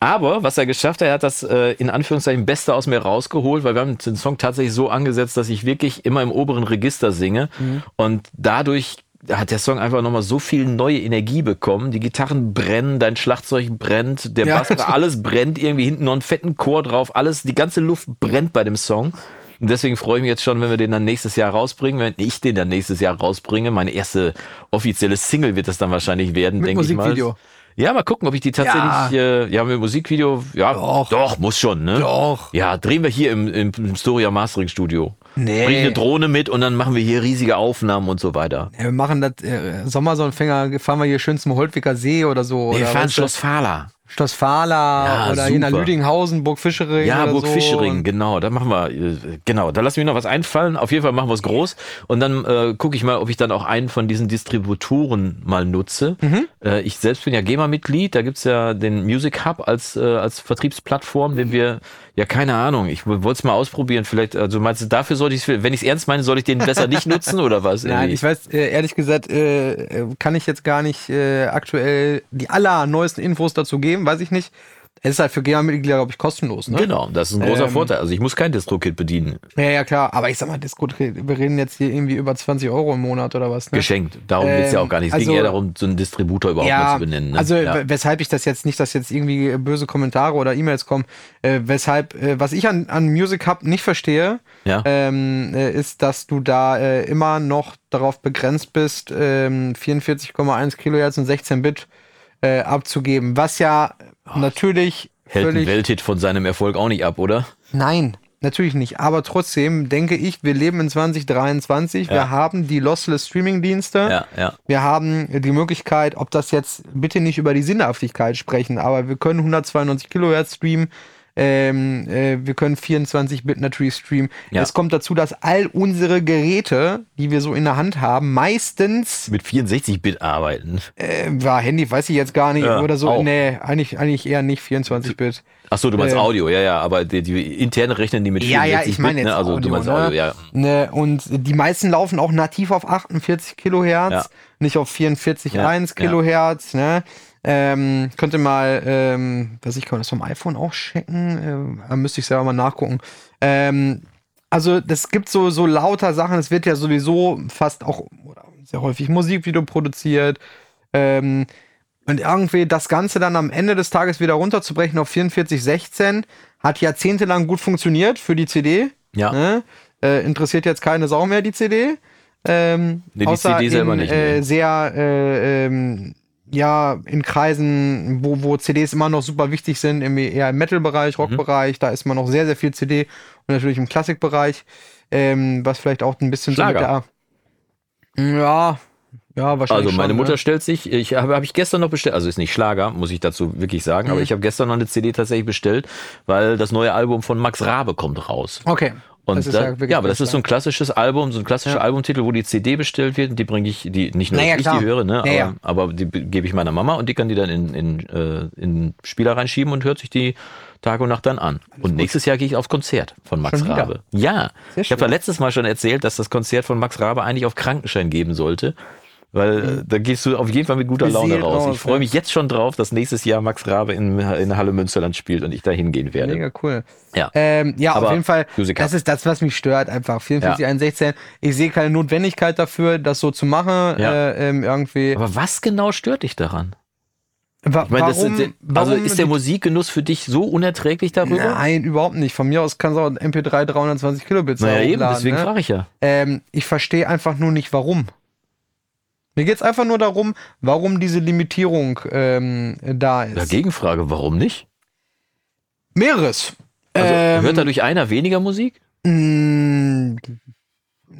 B: Aber was er geschafft hat, er hat das äh, in Anführungszeichen Beste aus mir rausgeholt, weil wir haben den Song tatsächlich so angesetzt, dass ich wirklich immer im oberen Register singe. Und dadurch hat der Song einfach nochmal so viel neue Energie bekommen. Die Gitarren brennen, dein Schlagzeug brennt, der
A: Ja.
B: Bass, alles brennt, irgendwie hinten noch einen fetten Chor drauf, alles, die ganze Luft brennt bei dem Song. Und deswegen freue ich mich jetzt schon, wenn wir den dann nächstes Jahr rausbringen, wenn ich den dann nächstes Jahr rausbringe. Meine erste offizielle Single wird das dann wahrscheinlich werden, denke ich mal.
A: Musikvideo.
B: Ja, mal gucken, ob ich die tatsächlich, ja, äh, ja mit Musikvideo, ja, doch. doch, muss schon, ne?
A: Doch.
B: Ja, drehen wir hier im, im, im Storia Mastering Studio. Nee. Bring eine Drohne mit und dann machen wir hier riesige Aufnahmen und so weiter.
A: Ja, wir machen das, äh, Sommersonnenfänger, fahren wir hier schön zum Holtwicker See oder so.
B: Nee, wir
A: oder
B: fahren Schloss Fahler.
A: Schloss Fahler
B: Ja,
A: oder hier nach
B: super.
A: Lüdinghausen, Burg Fischering.
B: Ja, Burg
A: so.
B: Fischering, genau. Da machen wir, äh, genau, da lassen wir noch was einfallen. Auf jeden Fall machen wir es groß. Und dann äh, gucke ich mal, ob ich dann auch einen von diesen Distributoren mal nutze. Äh, ich selbst bin ja GEMA-Mitglied. Da gibt's ja den Music Hub als, äh, als Vertriebsplattform, den wir, ja, keine Ahnung, ich wollte es mal ausprobieren. Vielleicht, also meinst du, dafür sollte ich wenn ich es ernst meine, soll ich den besser nicht nutzen oder was?
A: Nein,
B: Irgendwie?
A: ich weiß, äh, ehrlich gesagt, äh, äh, kann ich jetzt gar nicht äh, aktuell die allerneuesten Infos dazu geben, weiß ich nicht. Es ist halt für GEMA-Mitglieder, glaube ich, kostenlos, ne?
B: Genau, das ist ein großer
A: Ähm,
B: Vorteil. Also ich muss kein Distro-Kit bedienen.
A: Ja, ja, klar. Aber ich sag mal, gut, wir reden jetzt hier irgendwie über 20 Euro im Monat oder was, ne?
B: Geschenkt. Darum geht's ja auch gar nicht. Es ging
A: also-
B: eher darum, so einen Distributor überhaupt mal zu benennen. Ne?
A: Also
B: ja.
A: weshalb ich das jetzt nicht, dass jetzt irgendwie böse Kommentare oder E-Mails kommen, äh, weshalb, äh, was ich an, an Music Hub nicht verstehe,
B: Ja.
A: ähm, äh, ist, dass du da äh, immer noch darauf begrenzt bist, ähm, 44,1 Kilohertz und 16 Bit äh, abzugeben, was ja natürlich
B: Hält ein Welthit von seinem Erfolg auch nicht ab, oder?
A: Nein, natürlich nicht. Aber trotzdem denke ich, wir leben in 2023. Wir
B: Ja.
A: haben die Lossless Streaming-Dienste.
B: Ja, ja.
A: Wir haben die Möglichkeit, ob das jetzt bitte nicht über die Sinnhaftigkeit sprechen, aber wir können 192 Kilohertz streamen. Ähm, äh, wir können 24-Bit natürlich streamen.
B: Ja.
A: Es kommt dazu, dass all unsere Geräte, die wir so in der Hand haben, meistens,
B: Mit 64-Bit arbeiten.
A: äh, war Handy, weiß ich jetzt gar nicht,
B: Ja,
A: oder so,
B: auch.
A: nee, eigentlich, eigentlich eher nicht 24-Bit.
B: Ach so, du meinst
A: Äh,
B: Audio, ja, ja, aber die, die interne rechnen die mit
A: Ja, ja,
B: 64
A: ich meine jetzt
B: ne? Also
A: Audio,
B: du meinst
A: ne?
B: Audio, ja.
A: Ne, und die meisten laufen auch nativ auf 48 Kilohertz,
B: Ja.
A: nicht auf 44,1
B: Ja, ja.
A: Kilohertz. Ne? Ähm, könnte mal, ähm, was ich kann man das vom iPhone auch checken, ähm, da müsste ich selber mal nachgucken. Ähm, also das gibt so so lauter Sachen. Es wird ja sowieso fast auch sehr häufig Musikvideo produziert. Ähm, und irgendwie das Ganze dann am Ende des Tages wieder runterzubrechen auf 44,16 hat jahrzehntelang gut funktioniert für die CD.
B: Ja.
A: Ne? Äh, interessiert jetzt keine Sau mehr die CD. Ähm,
B: Nee, die
A: außer
B: CD selber
A: in,
B: nicht mehr.
A: Äh, sehr, äh, ähm, ja, in Kreisen, wo, wo CDs immer noch super wichtig sind, im, eher im
B: Mhm.
A: Metal-Bereich, Rock-Bereich, da ist immer noch sehr, sehr viel CD und natürlich im Klassik-Bereich, ähm, was vielleicht auch ein bisschen
B: Schlager.
A: so mit der. Ja, ja, wahrscheinlich.
B: Also meine
A: schon,
B: Mutter
A: ne?
B: stellt sich, ich habe hab ich gestern noch bestellt, also ist nicht Schlager, muss ich dazu wirklich sagen,
A: Mhm.
B: aber ich habe gestern noch eine CD tatsächlich bestellt, weil das neue Album von Max Rabe kommt raus.
A: Okay.
B: Und
A: Das ist
B: da,
A: ja
B: ja, aber das ist so ein klassisches Album, so ein klassischer
A: Ja.
B: Albumtitel, wo die CD bestellt wird und die bringe ich, die nicht nur
A: Naja,
B: ich
A: klar.
B: die höre, ne,
A: Ja, ja.
B: aber, aber die be- gebe ich meiner Mama und die kann die dann in, in, äh, in Spieler reinschieben und hört sich die Tag und Nacht dann an. und nächstes Jahr gehe ich aufs Konzert von Max
A: Schon wieder?
B: Rabe. Ja,
A: Sehr
B: ich habe ja letztes Mal schon erzählt, dass das Konzert von Max Rabe eigentlich auf Krankenschein geben sollte. Weil äh, da gehst du auf jeden Fall mit guter Laune raus. Ich freue
A: ja.
B: mich jetzt schon drauf, dass nächstes Jahr Max Rabe in, in Halle Münsterland spielt und ich da hingehen werde.
A: Mega cool.
B: Ja.
A: Ähm, ja,
B: Aber
A: auf jeden Fall.
B: Musiker.
A: Das ist das, was mich stört, einfach. 44, 116. Ich sehe keine Notwendigkeit dafür, das so zu machen.
B: Ja.
A: Äh, ähm, irgendwie.
B: Aber was genau stört dich daran?
A: Wa
B: Ich meine, das
A: warum,
B: sind, also
A: warum
B: ist der Musikgenuss für dich so unerträglich darüber?
A: Nein, überhaupt nicht. Von mir aus kann es auch ein MP3 320 Kilobits
B: naja, eben, deswegen
A: ne?
B: frage ich ja.
A: ähm, Ich verstehe einfach nur nicht, warum. Mir geht es einfach nur darum, warum diese Limitierung ähm, da ist.
B: Dagegen frage, warum nicht?
A: Mehreres.
B: Also
A: Ähm,
B: hört dadurch einer weniger Musik?
A: Mm,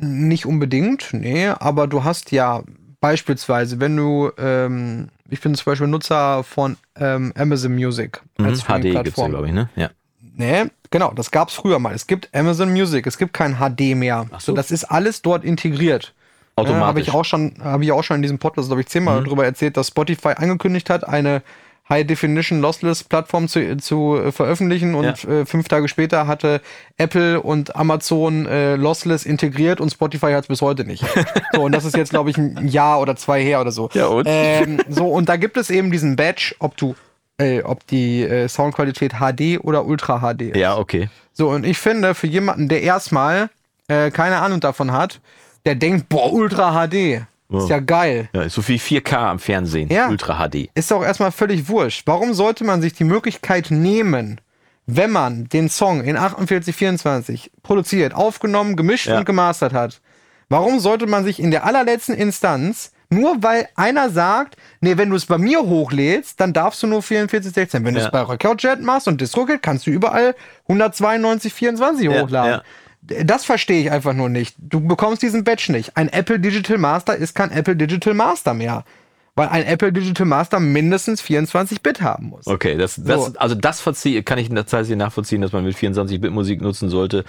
A: Nicht unbedingt, nee, aber du hast ja beispielsweise, wenn du, ähm, ich bin zum Beispiel Nutzer von ähm, Amazon Music
B: Mhm,
A: als
B: HD gibt's ja,
A: Streaming-Plattform.
B: glaube ich, ne? Ja.
A: Nee, genau, das gab's früher mal. Es gibt Amazon Music, es gibt kein HD mehr.
B: Ach so.
A: das ist alles dort integriert. Ja, habe
B: Automatisch. Mhm.
A: ich auch schon, habe ich auch schon in diesem Podcast, glaube ich, zehnmal darüber erzählt, dass Spotify angekündigt hat, eine High Definition Lossless Plattform zu, zu äh, veröffentlichen und äh, fünf Tage später hatte Apple und Amazon äh, Lossless integriert und Spotify hat es bis heute nicht. so, und das ist jetzt, glaube ich, ein Jahr oder zwei her oder so.
B: Ja, und?
A: Ähm, so, und da gibt es eben diesen Badge, ob du, äh, ob die äh, Soundqualität HD oder Ultra HD ist.
B: ja, okay.
A: So, und ich finde, für jemanden, der erstmal äh, keine Ahnung davon hat, der denkt, boah, Ultra HD. Ist ja geil.
B: Ja, ist so wie 4K am Fernsehen.
A: Ja.
B: Ultra HD.
A: Ist doch erstmal völlig wurscht. Warum sollte man sich die Möglichkeit nehmen, wenn man den Song in 4824 produziert, aufgenommen, gemischt
B: Ja.
A: und gemastert hat? Warum sollte man sich in der allerletzten Instanz nur weil einer sagt, nee, wenn du es bei mir hochlädst, dann darfst du nur 4416. Wenn du
B: Ja.
A: es bei Recordjet machst und DistroKid, kannst du überall 192, 24
B: Ja,
A: hochladen. Das verstehe ich einfach nur nicht. Du bekommst diesen Badge nicht. Ein Apple Digital Master ist kein Apple Digital Master mehr. Weil ein Apple Digital Master mindestens 24 Bit haben muss.
B: Okay, das, das,
A: So.
B: also das verziehe, kann ich in der Zeit nachvollziehen, dass man mit 24-Bit-Musik nutzen sollte.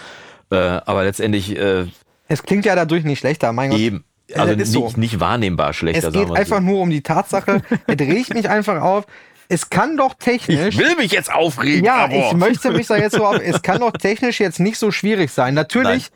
B: Äh, aber letztendlich äh,
A: Es klingt ja dadurch nicht schlechter, mein Gott.
B: eben,
A: Äh,
B: also nicht,
A: so.
B: nicht wahrnehmbar schlechter.
A: Es geht einfach
B: so.
A: nur um die Tatsache, es regt mich einfach auf. Es kann doch technisch.
B: Ich will mich jetzt aufregen.
A: ja,
B: aber-
A: ich möchte mich da jetzt so auf. Es kann doch technisch jetzt nicht so schwierig sein. Natürlich,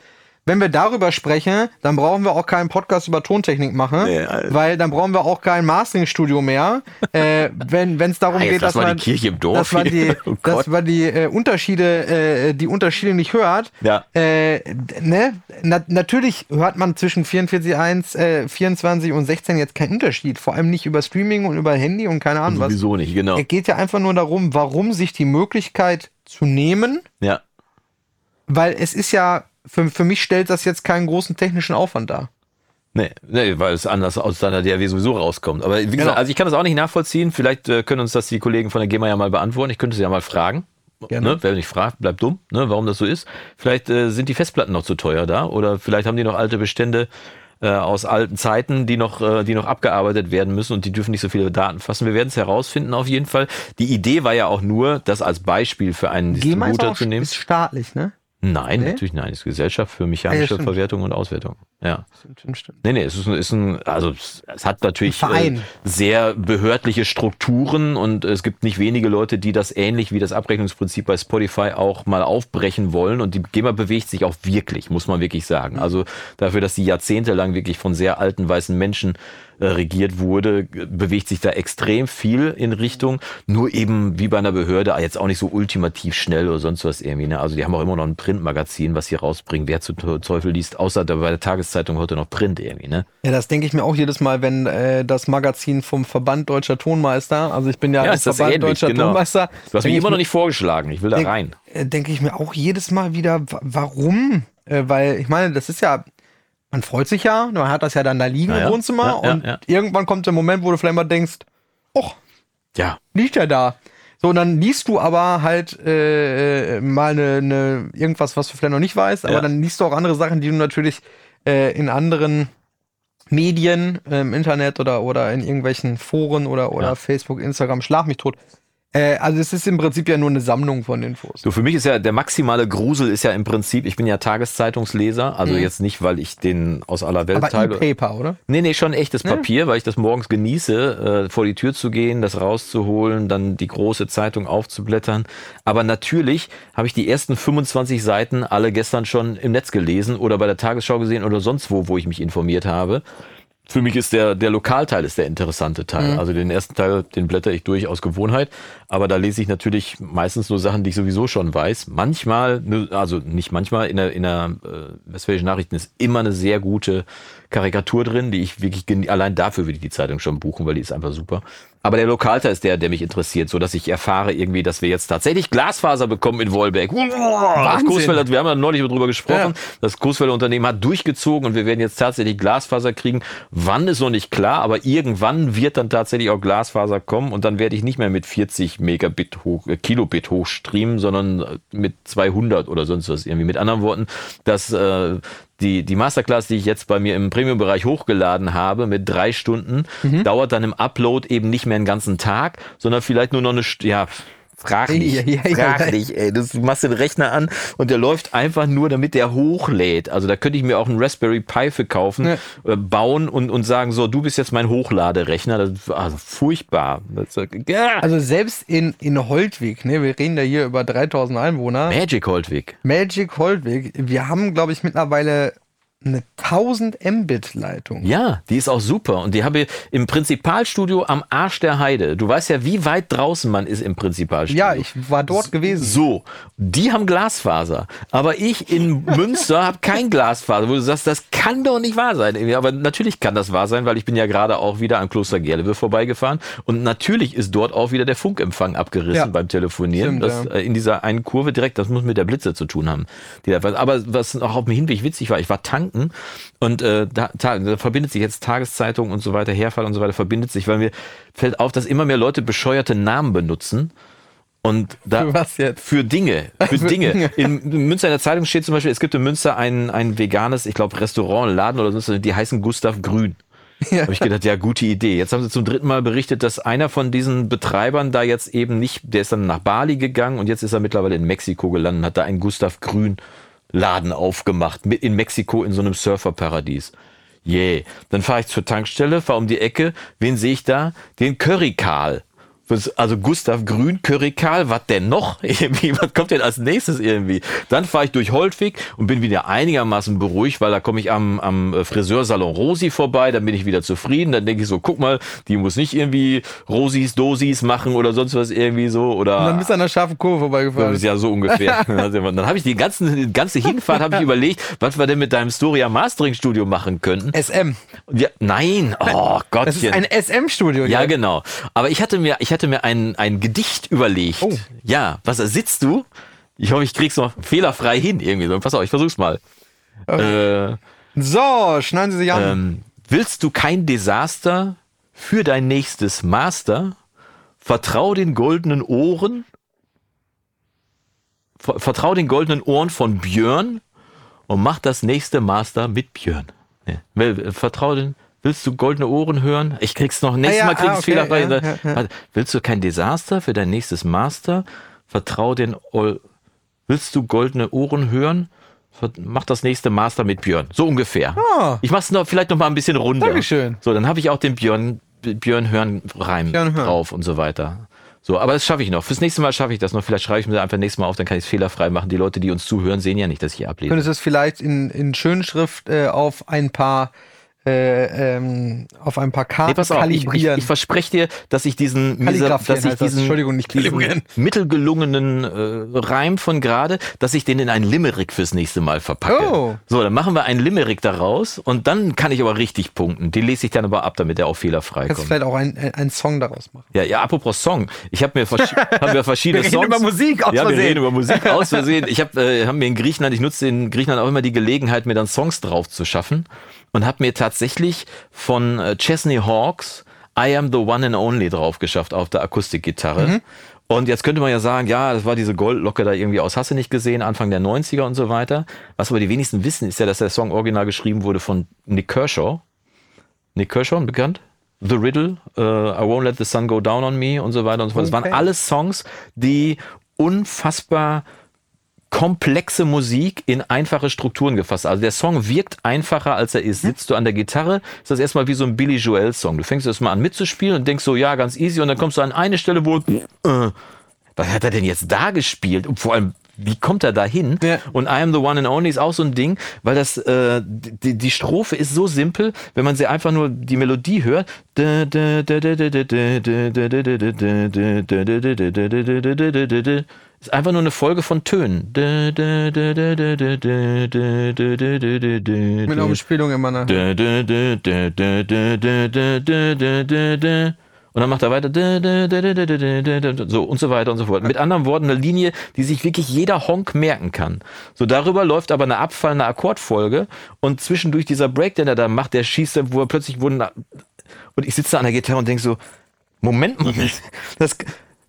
A: wenn wir darüber sprechen, dann brauchen wir auch keinen Podcast über Tontechnik machen,
B: Nee,
A: weil dann brauchen wir auch kein Mastering-Studio mehr. äh, wenn es darum
B: Ah,
A: geht, dass man,
B: die Kirche im Dorf
A: dass man die.
B: Oh
A: dass man die äh, Unterschiede, äh, die Unterschiede nicht hört.
B: Ja.
A: Äh, ne? Na, natürlich hört man zwischen 44.1, äh, 24 und 16 jetzt keinen Unterschied. Vor allem nicht über Streaming und über Handy und keine Ahnung was.
B: Sowieso nicht, genau.
A: Es geht ja einfach nur darum, warum sich die Möglichkeit zu nehmen,
B: Ja.
A: weil es ist ja, für, für mich stellt das jetzt keinen großen technischen Aufwand dar.
B: Nee, nee, weil es anders aus seiner DRW sowieso rauskommt. Aber wie gesagt,
A: Genau.
B: also ich kann das auch nicht nachvollziehen. Vielleicht äh, können uns das die Kollegen von der GEMA ja mal beantworten. Ich könnte sie ja mal fragen.
A: Gerne.
B: Ne? Wer nicht fragt, bleibt dumm, ne? warum das so ist. Vielleicht äh, sind die Festplatten noch zu teuer da oder vielleicht haben die noch alte Bestände äh, aus alten Zeiten, die noch, äh, die noch abgearbeitet werden müssen und die dürfen nicht so viele Daten fassen. Wir werden es herausfinden auf jeden Fall. Die Idee war ja auch nur, das als Beispiel für einen
A: GEMA ist, auch,
B: zu nehmen.
A: ist staatlich, ne?
B: Nein,
A: Nee?
B: natürlich nein. Das ist Gesellschaft für
A: Ah, ja,
B: mechanische. Verwertung und Auswertung. Ja.
A: Stimmt, stimmt, stimmt.
B: Nee, nee, es ist ein, ist ein also es, es hat natürlich äh, sehr behördliche Strukturen und es gibt nicht wenige Leute, die das ähnlich wie das Abrechnungsprinzip bei Spotify auch mal aufbrechen wollen und die GEMA bewegt sich auch wirklich, muss man wirklich sagen. Also dafür, dass sie jahrzehntelang wirklich von sehr alten weißen Menschen regiert wurde, bewegt sich da extrem viel in Richtung, nur eben wie bei einer Behörde jetzt auch nicht so ultimativ schnell oder sonst was irgendwie. Ne? Also die haben auch immer noch ein Printmagazin, was sie rausbringen. Wer zu Teufel liest, außer da bei der Tageszeitung heute noch Print irgendwie, ne?
A: Ja, das denke ich mir auch jedes Mal, wenn äh, das Magazin vom Verband Deutscher Tonmeister, also ich bin ja,
B: Ja,
A: Verband
B: ähnlich,
A: Deutscher
B: genau.
A: Tonmeister.
B: Du hast mich
A: ich
B: immer noch nicht vorgeschlagen. Ich will da
A: denk-
B: rein.
A: äh, denke ich mir auch jedes Mal wieder, wa- warum? Äh, weil ich meine, das ist ja, man freut sich ja, man hat das ja dann da liegen
B: Ja,
A: im. Wohnzimmer
B: Ja,
A: und irgendwann kommt der Moment, wo du vielleicht mal denkst, och,
B: Ja.
A: liegt ja da. So, und dann liest du aber halt äh, äh, mal eine, eine, irgendwas, was du vielleicht noch nicht weißt, aber dann liest du auch andere Sachen, die du natürlich äh, in anderen Medien, äh, im Internet oder, oder in irgendwelchen Foren oder, oder. Facebook, Instagram, schlag mich tot. Äh, also es ist im Prinzip ja nur eine Sammlung von Infos.
B: So, für mich ist ja der maximale Grusel ist ja im Prinzip, ich bin ja Tageszeitungsleser, also
A: Mhm.
B: jetzt nicht, weil ich den aus aller Welt
A: aber
B: teile.
A: E-Paper, oder?
B: Nee, nee, schon echtes? Papier, weil ich das morgens genieße, äh, vor die Tür zu gehen, das rauszuholen, dann die große Zeitung aufzublättern. Aber natürlich habe ich die ersten 25 Seiten alle gestern schon im Netz gelesen oder bei der Tagesschau gesehen oder sonst wo, wo ich mich informiert habe. Für mich ist der, der Lokalteil ist der interessante Teil.
A: Mhm.
B: Also den ersten Teil, den blätter ich durch aus Gewohnheit. Aber da lese ich natürlich meistens nur Sachen, die ich sowieso schon weiß. Manchmal, also nicht manchmal, in der, in der äh, Westfälischen Nachrichten ist immer eine sehr gute Karikatur drin, die ich wirklich, allein dafür würde ich die Zeitung schon buchen, weil die ist einfach super. Aber der Lokalteil ist der, der mich interessiert, so dass ich erfahre irgendwie, dass wir jetzt tatsächlich Glasfaser bekommen in Wolbeck. Das wir haben ja neulich drüber gesprochen.
A: Ja.
B: Das Coesfelder Unternehmen hat durchgezogen und wir werden jetzt tatsächlich Glasfaser kriegen. Wann ist noch nicht klar, aber irgendwann wird dann tatsächlich auch Glasfaser kommen und dann werde ich nicht mehr mit 40 Megabit hoch, äh, Kilobit hochstreamen, sondern äh, mit 200 oder sonst was irgendwie. Mit anderen Worten, dass äh, die, die Masterclass, die ich jetzt bei mir im Premium-Bereich hochgeladen habe, mit drei Stunden,
A: Mhm.
B: dauert dann im Upload eben nicht mehr einen ganzen Tag, sondern vielleicht nur noch eine, ja, frag dich,
A: Ja, ja, ja,
B: frag ey. Du machst den Rechner an und der läuft einfach nur, damit der hochlädt. Also da könnte ich mir auch einen Raspberry Pi für kaufen, äh, bauen und, und sagen, so, du bist jetzt mein Hochladerechner. Das ist also furchtbar. Das, ja.
A: Also selbst in, in Holtwig, ne, wir reden ja hier über 3000 Einwohner,
B: Magic Holtwig.
A: Magic Holtwig, wir haben, glaube ich, mittlerweile eine 1000 Mbit Leitung.
B: Ja, die ist auch super. Und die habe ich im Prinzipalstudio am Arsch der Heide. Du weißt ja, wie weit draußen man ist im Prinzipalstudio.
A: Ja, ich war dort gewesen.
B: So, die haben Glasfaser. Aber ich in Münster habe kein Glasfaser, wo du sagst, das kann doch nicht wahr sein. Aber natürlich kann das wahr sein, weil ich bin ja gerade auch wieder an Kloster Gerlewe vorbeigefahren. Und natürlich ist dort auch wieder der Funkempfang abgerissen
A: Ja.
B: beim Telefonieren.
A: Stimmt,
B: das,
A: ja.
B: äh, in dieser einen Kurve direkt, das muss mit der Blitze zu tun haben. Aber was noch auf dem Hinweg witzig war, ich war tanken Gedanken. Und äh, da, da, verbindet sich jetzt Tageszeitung und so weiter, Herfall und so weiter, verbindet sich, weil mir fällt auf, dass immer mehr Leute bescheuerte Namen benutzen. Und da,
A: Für was jetzt?
B: Für Dinge. Für
A: Für
B: Dinge.
A: Dinge.
B: In Münster in der Zeitung steht zum Beispiel, es gibt in Münster ein, ein veganes, ich glaube, Restaurant, Laden oder so, die heißen Gustav Grün.
A: Ja.
B: Habe ich gedacht, ja, gute Idee. Jetzt haben sie zum dritten Mal berichtet, dass einer von diesen Betreibern da jetzt eben nicht, der ist dann nach Bali gegangen und jetzt ist er mittlerweile in Mexiko gelandet hat da einen Gustav Grün Laden aufgemacht, in Mexiko in so einem Surferparadies. Yeah. Dann fahre ich zur Tankstelle, fahre um die Ecke. Wen sehe ich da? Den Currykal. Was- Also Gustav Grün, Currykal, was denn noch? Irgendwie, was kommt denn als nächstes irgendwie? Dann fahre ich durch Holtwig und bin wieder einigermaßen beruhigt, weil da komme ich am, am Friseursalon Rosi vorbei, dann bin ich wieder zufrieden. Dann denke ich so, guck mal, die muss nicht irgendwie Rosis, Dosis machen oder sonst was irgendwie so. Oder
A: Und dann bist du an einer scharfen Kurve
B: das
A: vorbeigefahren.
B: ist ja so ungefähr. dann habe ich die, ganzen, die ganze Hinfahrt habe ich überlegt, was wir denn mit deinem Storia Mastering Studio machen könnten.
A: SM.
B: Ja, nein, oh
A: Das ist
B: Gottchen.
A: ein SM-Studio.
B: Ja, genau. Aber ich hatte mir, ich hatte mir ein, ein Gedicht überlegt.
A: Oh.
B: Ja, was sitzt du? Ich hoffe, ich krieg's noch fehlerfrei hin irgendwie so. Pass auf, ich versuch's mal. Äh,
A: So, schneiden Sie sich an.
B: ähm, willst du kein Desaster für dein nächstes Master? Vertrau den goldenen Ohren. Ver vertrau den goldenen Ohren von Björn und mach das nächste Master mit Björn. Ja. Vertrau den. Willst du goldene Ohren hören? Ich krieg's noch. Nächstes
A: ja,
B: Mal krieg
A: ah,
B: ich's
A: okay,
B: fehlerfrei.
A: ja, ja,
B: Willst du kein Desaster für dein nächstes Master? Vertrau den. Ol Willst du goldene Ohren hören? Mach das nächste Master mit Björn. So ungefähr.
A: Ah.
B: Ich mach's noch vielleicht noch mal ein bisschen runder.
A: Dankeschön.
B: So, dann habe ich auch den Björn Björn Hörn Reim
A: Björn Hörn.
B: drauf und so weiter. So, aber das schaffe ich noch. Fürs nächste Mal schaffe ich das noch. Vielleicht schreibe ich mir einfach nächstes Mal auf, dann kann ich es fehlerfrei machen. Die Leute, die uns zuhören, sehen ja nicht, dass ich hier ablese.
A: Könntest du es vielleicht in, in Schönschrift äh, auf ein paar äh, ähm, auf ein paar Karten
B: Nee, pass auf, ich, ich,
A: kalibrieren.
B: ich verspreche dir, dass ich diesen, miser, dass ich diesen
A: kalibrieren.
B: mittelgelungenen äh, Reim von gerade, dass ich den in ein Limerick fürs nächste Mal verpacke.
A: Oh.
B: So, dann machen wir einen Limerick daraus und dann kann ich aber richtig punkten. Den lese ich dann aber ab, damit der auch fehlerfrei
A: Kannst du
B: kommt.
A: vielleicht auch ein, einen Song daraus machen.
B: Ja, ja, apropos Song. Ich habe mir, versch hab mir verschiedene
A: Wir reden
B: Songs.
A: über Musik aus
B: ja, wir reden über Musik aus Versehen. Ich habe äh, hab mir in Griechenland, ich nutze in Griechenland auch immer die Gelegenheit, mir dann Songs drauf zu schaffen und habe mir tatsächlich von äh, Chesney Hawks I Am the One and Only drauf geschafft auf der Akustikgitarre.
A: Mhm.
B: Und jetzt könnte man ja sagen, ja, das war diese Goldlocke da irgendwie aus Hasse nicht gesehen, Anfang der 90er und so weiter. Was aber die wenigsten wissen, ist ja, dass der Song original geschrieben wurde von Nick Kershaw. Nick Kershaw, bekannt? The Riddle, äh, I Won't Let the Sun Go Down on Me und so weiter und so fort. Das waren
A: Okay.
B: alles Songs, die unfassbar komplexe Musik in einfache Strukturen gefasst. Also der Song wirkt einfacher, als er ist. Sitzt du an der Gitarre, ist das erstmal wie so ein Billy Joel Song. Du fängst erstmal an mitzuspielen und denkst so, ja, ganz easy. Und dann kommst du an eine Stelle, wo, äh, was hat er denn jetzt da gespielt? Und vor allem, wie kommt er da hin?
A: Ja.
B: Und I am the one and only ist auch so ein Ding, weil das äh, die, die Strophe ist so simpel, wenn man sie einfach nur die Melodie hört. Ist einfach nur eine Folge von Tönen.
A: Mit einer Umspielung immer nach.
B: Und dann macht er weiter. So und so weiter und so fort. Mit anderen Worten, eine Linie, die sich wirklich jeder Honk merken kann. So darüber läuft aber eine abfallende Akkordfolge und zwischendurch dieser Break, den er da macht, der schießt dann, wo er plötzlich wurden. Und ich sitze da an der Gitarre und denke so, Moment mal, das,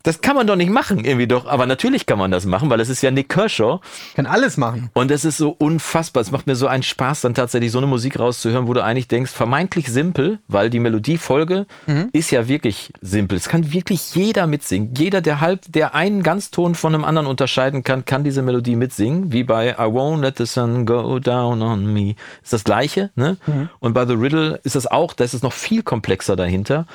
B: das kann man doch nicht machen, irgendwie doch. Aber natürlich kann man das machen, weil es ist ja Nick Kershaw.
A: Kann alles machen.
B: Und es ist so unfassbar. Es macht mir so einen Spaß, dann tatsächlich so eine Musik rauszuhören, wo du eigentlich denkst, vermeintlich simpel, weil die Melodiefolge ist ja wirklich simpel. Es kann wirklich jeder mitsingen. Jeder, der halb, der einen Ganzton von einem anderen unterscheiden kann, kann diese Melodie mitsingen. Wie bei I won't let the sun go down on me. Ist das gleiche, ne? Und bei The Riddle ist es auch, da ist es noch viel komplexer dahinter.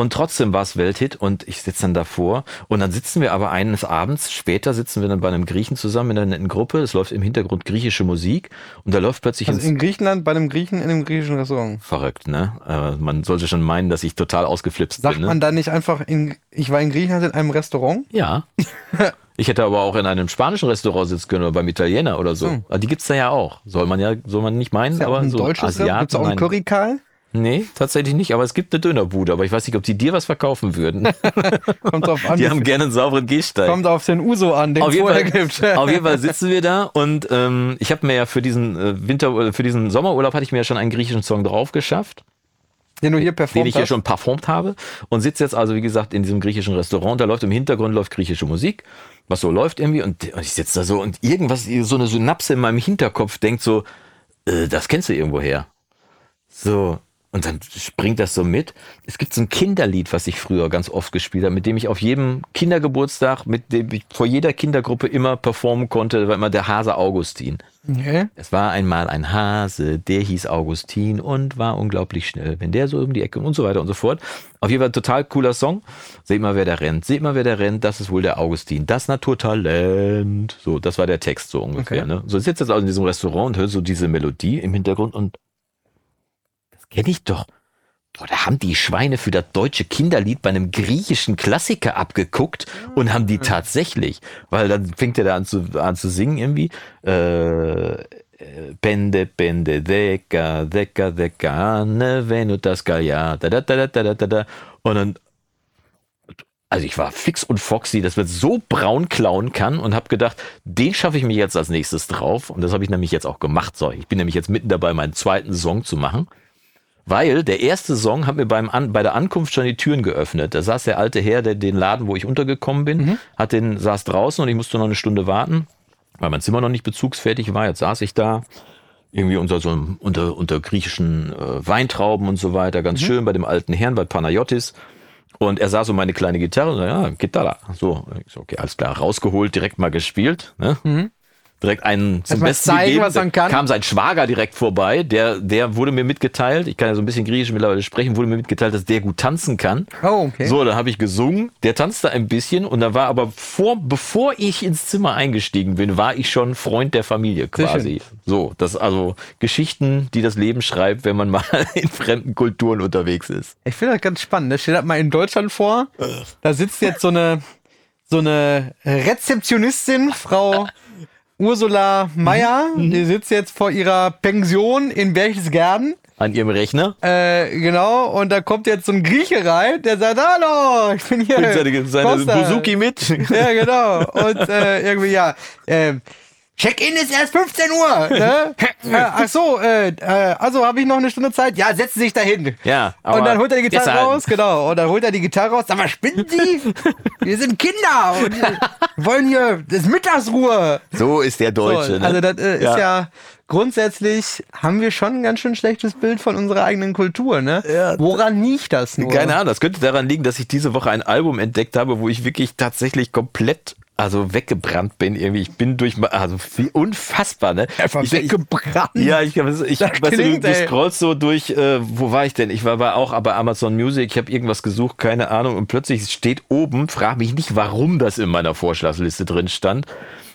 B: Und trotzdem war es Welthit und ich sitze dann davor und dann sitzen wir aber eines Abends, später sitzen wir dann bei einem Griechen zusammen in einer netten Gruppe, es läuft im Hintergrund griechische Musik und da läuft plötzlich
A: Also in Griechenland bei einem Griechen in einem griechischen Restaurant.
B: verrückt, ne? Äh, man sollte schon meinen, dass ich total ausgeflipst
A: Sagt
B: bin, ne?
A: man da nicht einfach in ich war in Griechenland in einem Restaurant?
B: Ja. Ich hätte aber auch in einem spanischen Restaurant sitzen können oder beim Italiener oder so.
A: Hm.
B: Die gibt's da ja auch. Soll man ja, soll man nicht meinen,
A: ja auch
B: aber
A: ein
B: so
A: deutsches.
B: Asiaten.
A: Gibt's auch einen
B: nein. Nee, tatsächlich nicht, aber es gibt eine Dönerbude, aber ich weiß nicht, ob die dir was verkaufen würden.
A: Kommt drauf an.
B: Die haben gerne einen sauberen Gehsteig.
A: Kommt auf den Uso an, den
B: auf
A: es vorher
B: Fall,
A: gibt.
B: auf jeden Fall sitzen wir da und ähm, ich habe mir ja für diesen äh, Winter, für diesen Sommerurlaub hatte ich mir ja schon einen griechischen Song drauf geschafft,
A: Den du hier
B: den
A: performt
B: ich hier schon performt habe und sitze jetzt also wie gesagt in diesem griechischen Restaurant. Da läuft im Hintergrund läuft griechische Musik, was so läuft irgendwie und, und ich sitze da so und irgendwas so eine Synapse in meinem Hinterkopf denkt so, äh, das kennst du irgendwo her. So. Und dann springt das so mit. Es gibt so ein Kinderlied, was ich früher ganz oft gespielt habe, mit dem ich auf jedem Kindergeburtstag, mit dem ich vor jeder Kindergruppe immer performen konnte, war immer der Hase Augustin.
A: Okay.
B: Es war einmal ein Hase, der hieß Augustin und war unglaublich schnell, wenn der so um die Ecke und so weiter und so fort. Auf jeden Fall ein total cooler Song. Seht mal, wer da rennt. Seht mal, wer da rennt. Das ist wohl der Augustin. Das Naturtalent. So, das war der Text so ungefähr.
A: Okay.
B: Ne? So ich sitze jetzt also in diesem Restaurant und höre so diese Melodie im Hintergrund und kenne ich doch. Boah, da haben die Schweine für das deutsche Kinderlied bei einem griechischen Klassiker abgeguckt und haben die ah. tatsächlich, weil dann fängt er da an zu, an zu singen irgendwie. Pende, pende, deka, deka, deka, ne, venutas Gallia, da, da, da, da, da, da, da. Und dann, also ich war fix und foxy, dass man so braun klauen kann und habe gedacht, den schaffe ich mir jetzt als nächstes drauf. Und das habe ich nämlich jetzt auch gemacht. So, ich bin nämlich jetzt mitten dabei, meinen zweiten Song zu machen. Weil der erste Song hat mir beim An bei der Ankunft schon die Türen geöffnet. Da saß der alte Herr, der den Laden, wo ich untergekommen bin, hat den, saß draußen und ich musste noch eine Stunde warten, weil mein Zimmer noch nicht bezugsfertig war. Jetzt saß ich da, irgendwie unter so einem, unter, unter griechischen äh, Weintrauben und so weiter, ganz schön bei dem alten Herrn, bei Panayotis. Und er sah so meine kleine Gitarre und so, ja, Gitarre. So, okay, alles klar, rausgeholt, direkt mal gespielt. Ne? Direkt einen zum Besten
A: zeigen,
B: gegeben.
A: was man
B: Da
A: kann.
B: kam sein Schwager direkt vorbei, der, der wurde mir mitgeteilt, ich kann ja so ein bisschen Griechisch mittlerweile sprechen, wurde mir mitgeteilt, dass der gut tanzen kann.
A: Oh, okay.
B: So, dann habe ich gesungen, der tanzte ein bisschen und da war aber vor, bevor ich ins Zimmer eingestiegen bin, war ich schon Freund der Familie quasi. So, das also Geschichten, die das Leben schreibt, wenn man mal in fremden Kulturen unterwegs ist.
A: Ich finde das ganz spannend. Das steht halt mal in Deutschland vor. Da sitzt jetzt so eine, so eine Rezeptionistin, Frau Ursula Meyer.
B: Mhm.
A: Die sitzt jetzt vor ihrer Pension in Berchtesgaden.
B: An ihrem Rechner.
A: Äh, genau. Und da kommt jetzt so ein Grieche rein, der sagt, hallo, ich bin hier.
B: Bringt seine, seine
A: Costa."
B: Buzuki mit.
A: Ja, genau. Und äh, irgendwie, ja, ähm, Check-in ist erst 15 Uhr. Ne? äh, ach so, äh, äh, also habe ich noch eine Stunde Zeit? Ja, setzen Sie sich da hin.
B: Ja, aber
A: Und dann holt er die Gitarre raus, genau. Und dann holt er die Gitarre raus. Sag mal, spinnen Sie? Wir sind Kinder und wir wollen hier, das ist Mittagsruhe.
B: So ist der
A: So,
B: Deutsche. ne?
A: Also das äh,
B: Ja.
A: ist ja grundsätzlich haben wir schon ein ganz schön schlechtes Bild von unserer eigenen Kultur, ne?
B: Ja.
A: Woran liegt das nur?
B: Keine Ahnung, das könnte daran liegen, dass ich diese Woche ein Album entdeckt habe, wo ich wirklich tatsächlich komplett also weggebrannt bin irgendwie. Ich bin durch, also wie unfassbar, ne?
A: Einfach
B: ich,
A: weggebrannt.
B: Ja, ich, ich, weißt du, du, scrollst so durch, äh, wo war ich denn? Ich war, war auch bei Amazon Music, ich habe irgendwas gesucht, keine Ahnung, und plötzlich steht oben, frag mich nicht, warum das in meiner Vorschlagsliste drin stand.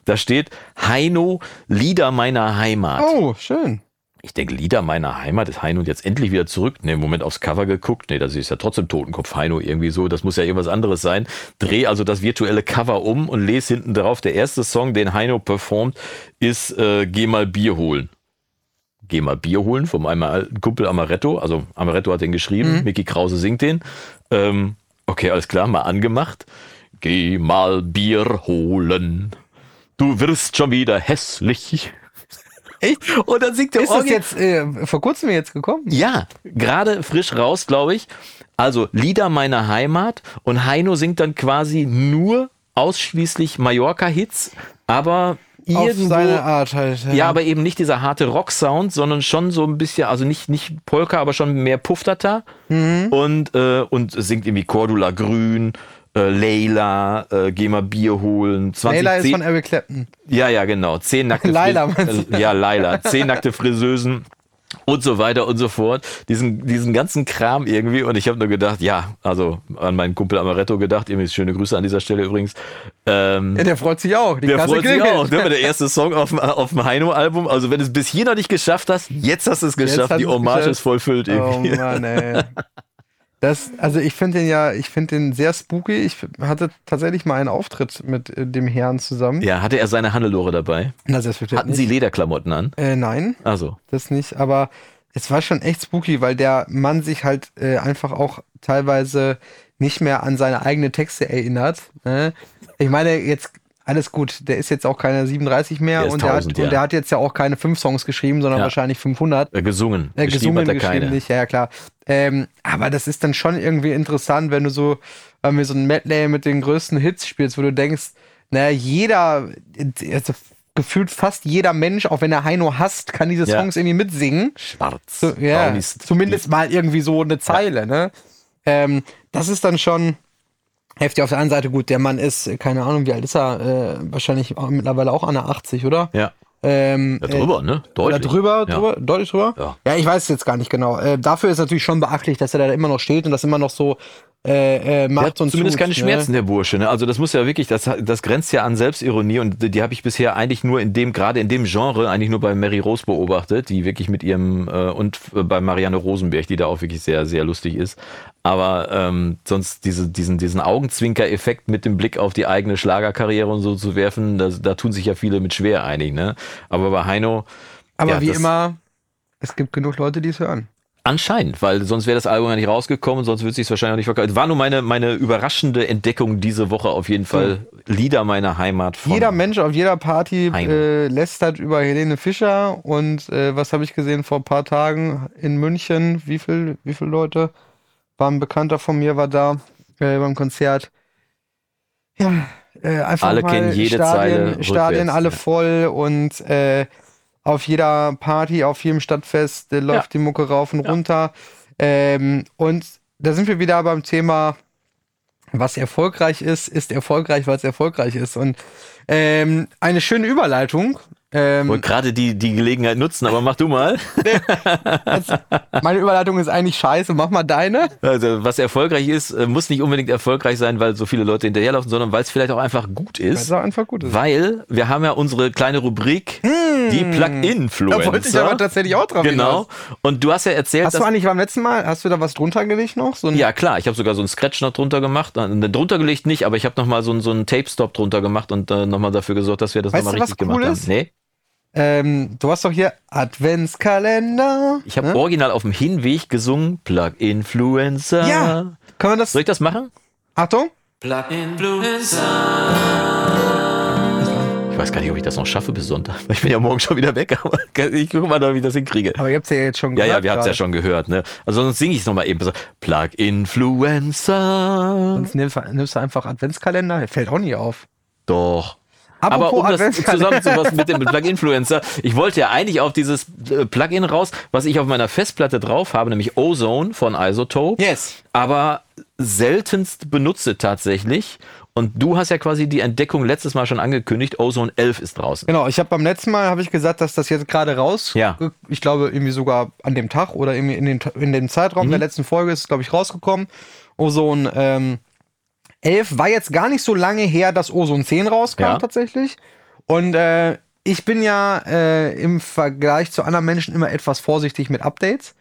B: Da steht Heino, Lieder meiner Heimat.
A: Oh, schön.
B: Ich denke, Lieder meiner Heimat ist Heino jetzt endlich wieder zurück. Ne, im Moment aufs Cover geguckt. Ne, das ist ja trotzdem Totenkopf Heino irgendwie so. Das muss ja irgendwas anderes sein. Dreh also das virtuelle Cover um und lese hinten drauf. Der erste Song, den Heino performt, ist äh, Geh mal Bier holen. Geh mal Bier holen von meinem alten Kumpel Amaretto. Also Amaretto hat den geschrieben. Mickey Krause singt den. Ähm, okay, alles klar, mal angemacht. Geh mal Bier holen. Du wirst schon wieder hässlich.
A: Echt?
B: Und dann singt der
A: Ist das
B: Orgi-
A: jetzt äh, vor kurzem jetzt gekommen?
B: ja, gerade frisch raus, glaube ich. Also Lieder meiner Heimat und Heino singt dann quasi nur ausschließlich Mallorca-Hits, aber
A: Auf
B: irgendwo,
A: seine Art halt.
B: ja, aber eben nicht dieser harte Rock-Sound, sondern schon so ein bisschen, also nicht, nicht Polka, aber schon mehr Puftata und, äh, und singt irgendwie Cordula Grün, äh, Leila, äh, geh mal Bier holen, 20
A: Layla ist von Eric Clapton.
B: ja, ja, genau. Zehn nackte
A: Laila,
B: äh, Ja, Laila. Zehn nackte Friseusen und so weiter und so fort. Diesen, diesen ganzen Kram irgendwie. Und ich habe nur gedacht, ja, also an meinen Kumpel Amaretto gedacht, irgendwie schöne Grüße an dieser Stelle übrigens. Ähm,
A: Ja, der freut sich auch. Die
B: der
A: Kasse
B: freut sich
A: klingelt.
B: auch, ne? Der erste Song auf, dem- auf dem Heino-Album. Also wenn du es bis hier noch nicht geschafft hast, jetzt hast du es geschafft. Die Hommage
A: geschafft.
B: ist vollfüllt
A: Oh
B: irgendwie.
A: Mann, ey. Das, also ich finde den ja, ich finde den sehr spooky. Ich hatte tatsächlich mal einen Auftritt mit äh, dem Herrn zusammen.
B: Ja, hatte er seine Hannelore dabei?
A: Na, selbstverständlich.
B: Hatten sie Lederklamotten an?
A: Äh, nein,
B: Also.
A: das nicht. Aber es war schon echt spooky, weil der Mann sich halt äh, einfach auch teilweise nicht mehr an seine eigenen Texte erinnert. Ne? Ich meine, jetzt alles gut, der ist jetzt auch keine 37 mehr
B: Der
A: und, der
B: 1000,
A: hat,
B: ja.
A: und der hat jetzt ja auch keine fünf Songs geschrieben, sondern
B: Ja.
A: wahrscheinlich 500.
B: Äh, gesungen.
A: Äh, gesungen,
B: hat er
A: geschrieben
B: keine.
A: nicht, ja, ja klar. Ähm, aber das ist dann schon irgendwie interessant, wenn du so, wenn wir so ein Medley mit den größten Hits spielst, wo du denkst, naja, jeder, also gefühlt fast jeder Mensch, auch wenn er Heino hasst, kann diese
B: Ja.
A: Songs irgendwie mitsingen.
B: Schwarz.
A: So, ja,
B: Braunis.
A: zumindest mal irgendwie so eine Zeile, ne? Ähm, das ist dann schon heftig. Auf der anderen Seite, gut, der Mann ist, äh, keine Ahnung, wie alt ist er? Äh, wahrscheinlich auch mittlerweile auch an der 80, oder?
B: Ja.
A: Ähm,
B: Da drüber, ne?
A: Oder
B: Deutlich.
A: drüber,
B: Ja.
A: drüber, deutlich drüber?
B: Ja.
A: Ja, ich weiß es jetzt gar nicht genau. Äh, dafür ist natürlich schon beachtlich, dass er da immer noch steht und das immer noch so äh, äh,
B: Der
A: macht
B: hat
A: und
B: zumindest
A: tut,
B: keine
A: ne?
B: Schmerzen, der Bursche. Ne? Also das muss ja wirklich, das, das grenzt ja an Selbstironie und die, die habe ich bisher eigentlich nur in dem, gerade in dem Genre, eigentlich nur bei Mary Rose beobachtet, die wirklich mit ihrem äh, und äh, bei Marianne Rosenberg, die da auch wirklich sehr, sehr lustig ist. Aber ähm, sonst diese, diesen, diesen Augenzwinker-Effekt mit dem Blick auf die eigene Schlagerkarriere und so zu werfen, da, da tun sich ja viele mit schwer einig. Ne? Aber bei Heino,
A: Aber
B: Ja,
A: wie
B: das-
A: immer, es gibt genug Leute, die es hören.
B: Anscheinend, weil sonst wäre das Album ja nicht rausgekommen, sonst würde es sich wahrscheinlich auch nicht verkaufen. War nur meine, meine überraschende Entdeckung diese Woche auf jeden Fall. Lieder meiner Heimat von.
A: Jeder Mensch auf jeder Party äh, lästert über Helene Fischer und äh, was habe ich gesehen vor ein paar Tagen in München? Wie viel, wie viele Leute? War ein Bekannter von mir, war da äh, beim Konzert. Ja, äh, einfach
B: Alle
A: mal
B: kennen jede
A: Stadien,
B: Zeile
A: Stadien alle
B: ja.
A: voll und äh, auf jeder Party, auf jedem Stadtfest äh, läuft die Mucke rauf und
B: Ja.
A: runter. Ähm, und da sind wir wieder beim Thema was erfolgreich ist, ist erfolgreich, weil es erfolgreich ist. Und ähm, eine schöne Überleitung. Ähm,
B: wollte gerade die, die Gelegenheit nutzen, aber mach du mal.
A: meine Überleitung ist eigentlich scheiße. Mach mal deine.
B: Also, was erfolgreich ist, äh, muss nicht unbedingt erfolgreich sein, weil so viele Leute hinterherlaufen, sondern weil es vielleicht auch einfach gut ist.
A: ist auch einfach gut.
B: Weil wir haben ja unsere kleine Rubrik, die Plug-Influencer.
A: Da wollte ich aber tatsächlich auch drauf
B: Genau. Und du hast ja erzählt,
A: Hast du eigentlich beim letzten Mal, hast du da was drunter gelegt noch? So
B: Ja, klar, ich habe sogar so einen Scratch noch drunter gemacht. Äh, drunter gelegt nicht, aber ich habe nochmal so, einen- so einen Tape-Stop drunter gemacht und äh, nochmal dafür gesorgt, dass wir das nochmal richtig gemacht
A: cool
B: haben.
A: ist?
B: Nee,
A: Ähm, du hast doch hier Adventskalender.
B: ich habe
A: Ne?
B: original auf dem Hinweg gesungen, Plug-Influencer.
A: Ja. Können wir das?
B: Soll ich das machen?
A: Achtung.
B: Ich weiß gar nicht, ob ich das noch schaffe bis Sonntag. Ich bin ja morgen schon wieder weg, aber ich gucke mal, wie ich das hinkriege.
A: Aber ihr habt ja jetzt schon
B: Ja, ja,
A: gehört
B: wir haben es ja schon gehört. Ne? Also sonst singe ich es nochmal eben. So, Plug-Influencer.
A: Sonst nimmst, du- einfach Adventskalender. Der fällt auch nie auf.
B: Doch. Aber um das zusammenzufassen mit dem Plug-Influencer, ich wollte ja eigentlich auf dieses äh, Plugin raus, was ich auf meiner Festplatte drauf habe, nämlich Ozone von Isotope,
A: Yes.
B: aber seltenst benutze tatsächlich. Und du hast ja quasi die Entdeckung letztes Mal schon angekündigt, Ozone 11 ist draußen.
A: Genau, ich habe beim letzten Mal habe ich gesagt, dass das jetzt gerade raus.
B: Ja.
A: Ich glaube irgendwie sogar an dem Tag oder irgendwie in, den, in dem Zeitraum
B: Mhm.
A: der letzten Folge ist es, glaube ich, rausgekommen. Ozone ähm, 11 war jetzt gar nicht so lange her, dass Ozone 10 rauskam
B: Ja.
A: tatsächlich. Und äh, ich bin ja äh, im Vergleich zu anderen Menschen immer etwas vorsichtig mit Updates.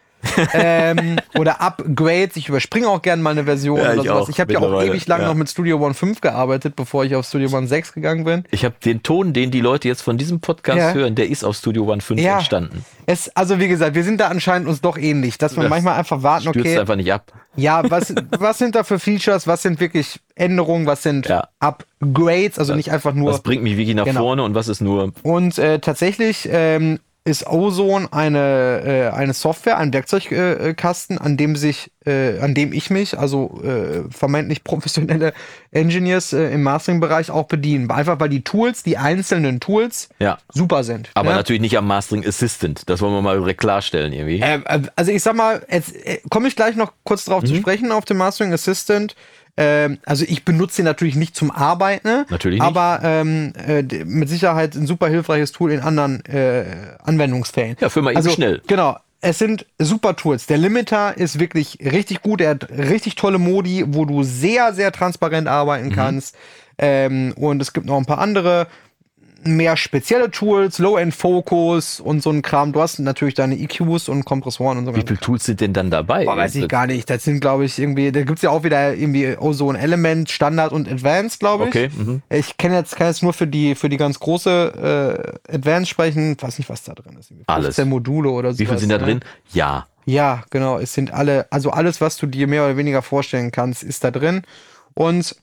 A: Ähm, oder Upgrades. Ich überspringe auch gerne mal eine Version
B: Ja,
A: oder
B: ich
A: sowas.
B: auch,
A: Ich habe ja auch ewig lang
B: ja.
A: noch mit Studio One 5 gearbeitet, bevor ich auf Studio One 6 gegangen bin.
B: Ich habe den Ton, den die Leute jetzt von diesem Podcast
A: Ja.
B: hören, der ist auf Studio One 5
A: Ja.
B: entstanden.
A: Es, also wie gesagt, wir sind da anscheinend uns doch ähnlich, dass wir
B: Das
A: manchmal einfach warten,
B: Stürzt
A: okay,
B: einfach nicht ab.
A: ja, was, was sind da für Features, was sind wirklich Änderungen, was sind. Upgrades, also nicht einfach nur.
B: Was bringt mich wirklich nach
A: Genau.
B: vorne und was ist nur
A: Und äh, tatsächlich ähm, ist Ozone eine, äh, eine Software, ein Werkzeugkasten, äh, Kasten, an dem sich, äh, an dem ich mich, also äh, vermeintlich professionelle Engineers äh, im Mastering-Bereich auch bedienen. Einfach weil die Tools, die einzelnen Tools,
B: Ja.
A: super sind.
B: Aber
A: ne?
B: natürlich nicht am Mastering Assistant. Das wollen wir mal klarstellen irgendwie.
A: Äh, äh, also ich sag mal, jetzt äh, komme ich gleich noch kurz drauf
B: Mhm.
A: zu sprechen auf den Mastering Assistant. Ähm, also ich benutze ihn natürlich nicht zum Arbeiten, ne?
B: Natürlich nicht.
A: aber ähm, äh, mit Sicherheit ein super hilfreiches Tool in anderen äh, Anwendungsfällen.
B: Ja, für mal eben
A: also,
B: schnell.
A: Genau. Es sind super Tools. Der Limiter ist wirklich richtig gut. Er hat richtig tolle Modi, wo du sehr, sehr transparent arbeiten
B: Mhm.
A: kannst. Ähm, und es gibt noch ein paar andere mehr spezielle Tools, Low-End-Focus und so ein Kram. Du hast natürlich deine EQs und Kompressoren und so
B: Wie viele Tools sind denn dann dabei?
A: Boah, weiß ich gar nicht. Das sind, glaube ich, irgendwie, da gibt's ja auch wieder irgendwie Ozone Element, Standard und Advanced, glaube ich.
B: Okay, mhm.
A: Ich kenne jetzt, kann jetzt nur für die, für die ganz große äh, Advanced sprechen. Weiß nicht, was da drin ist.
B: Alles.
A: 15 Module oder so.
B: Wie viele sind da drin? Ja.
A: Ja, genau. Es sind alle, also alles, was du dir mehr oder weniger vorstellen kannst, ist da drin. Und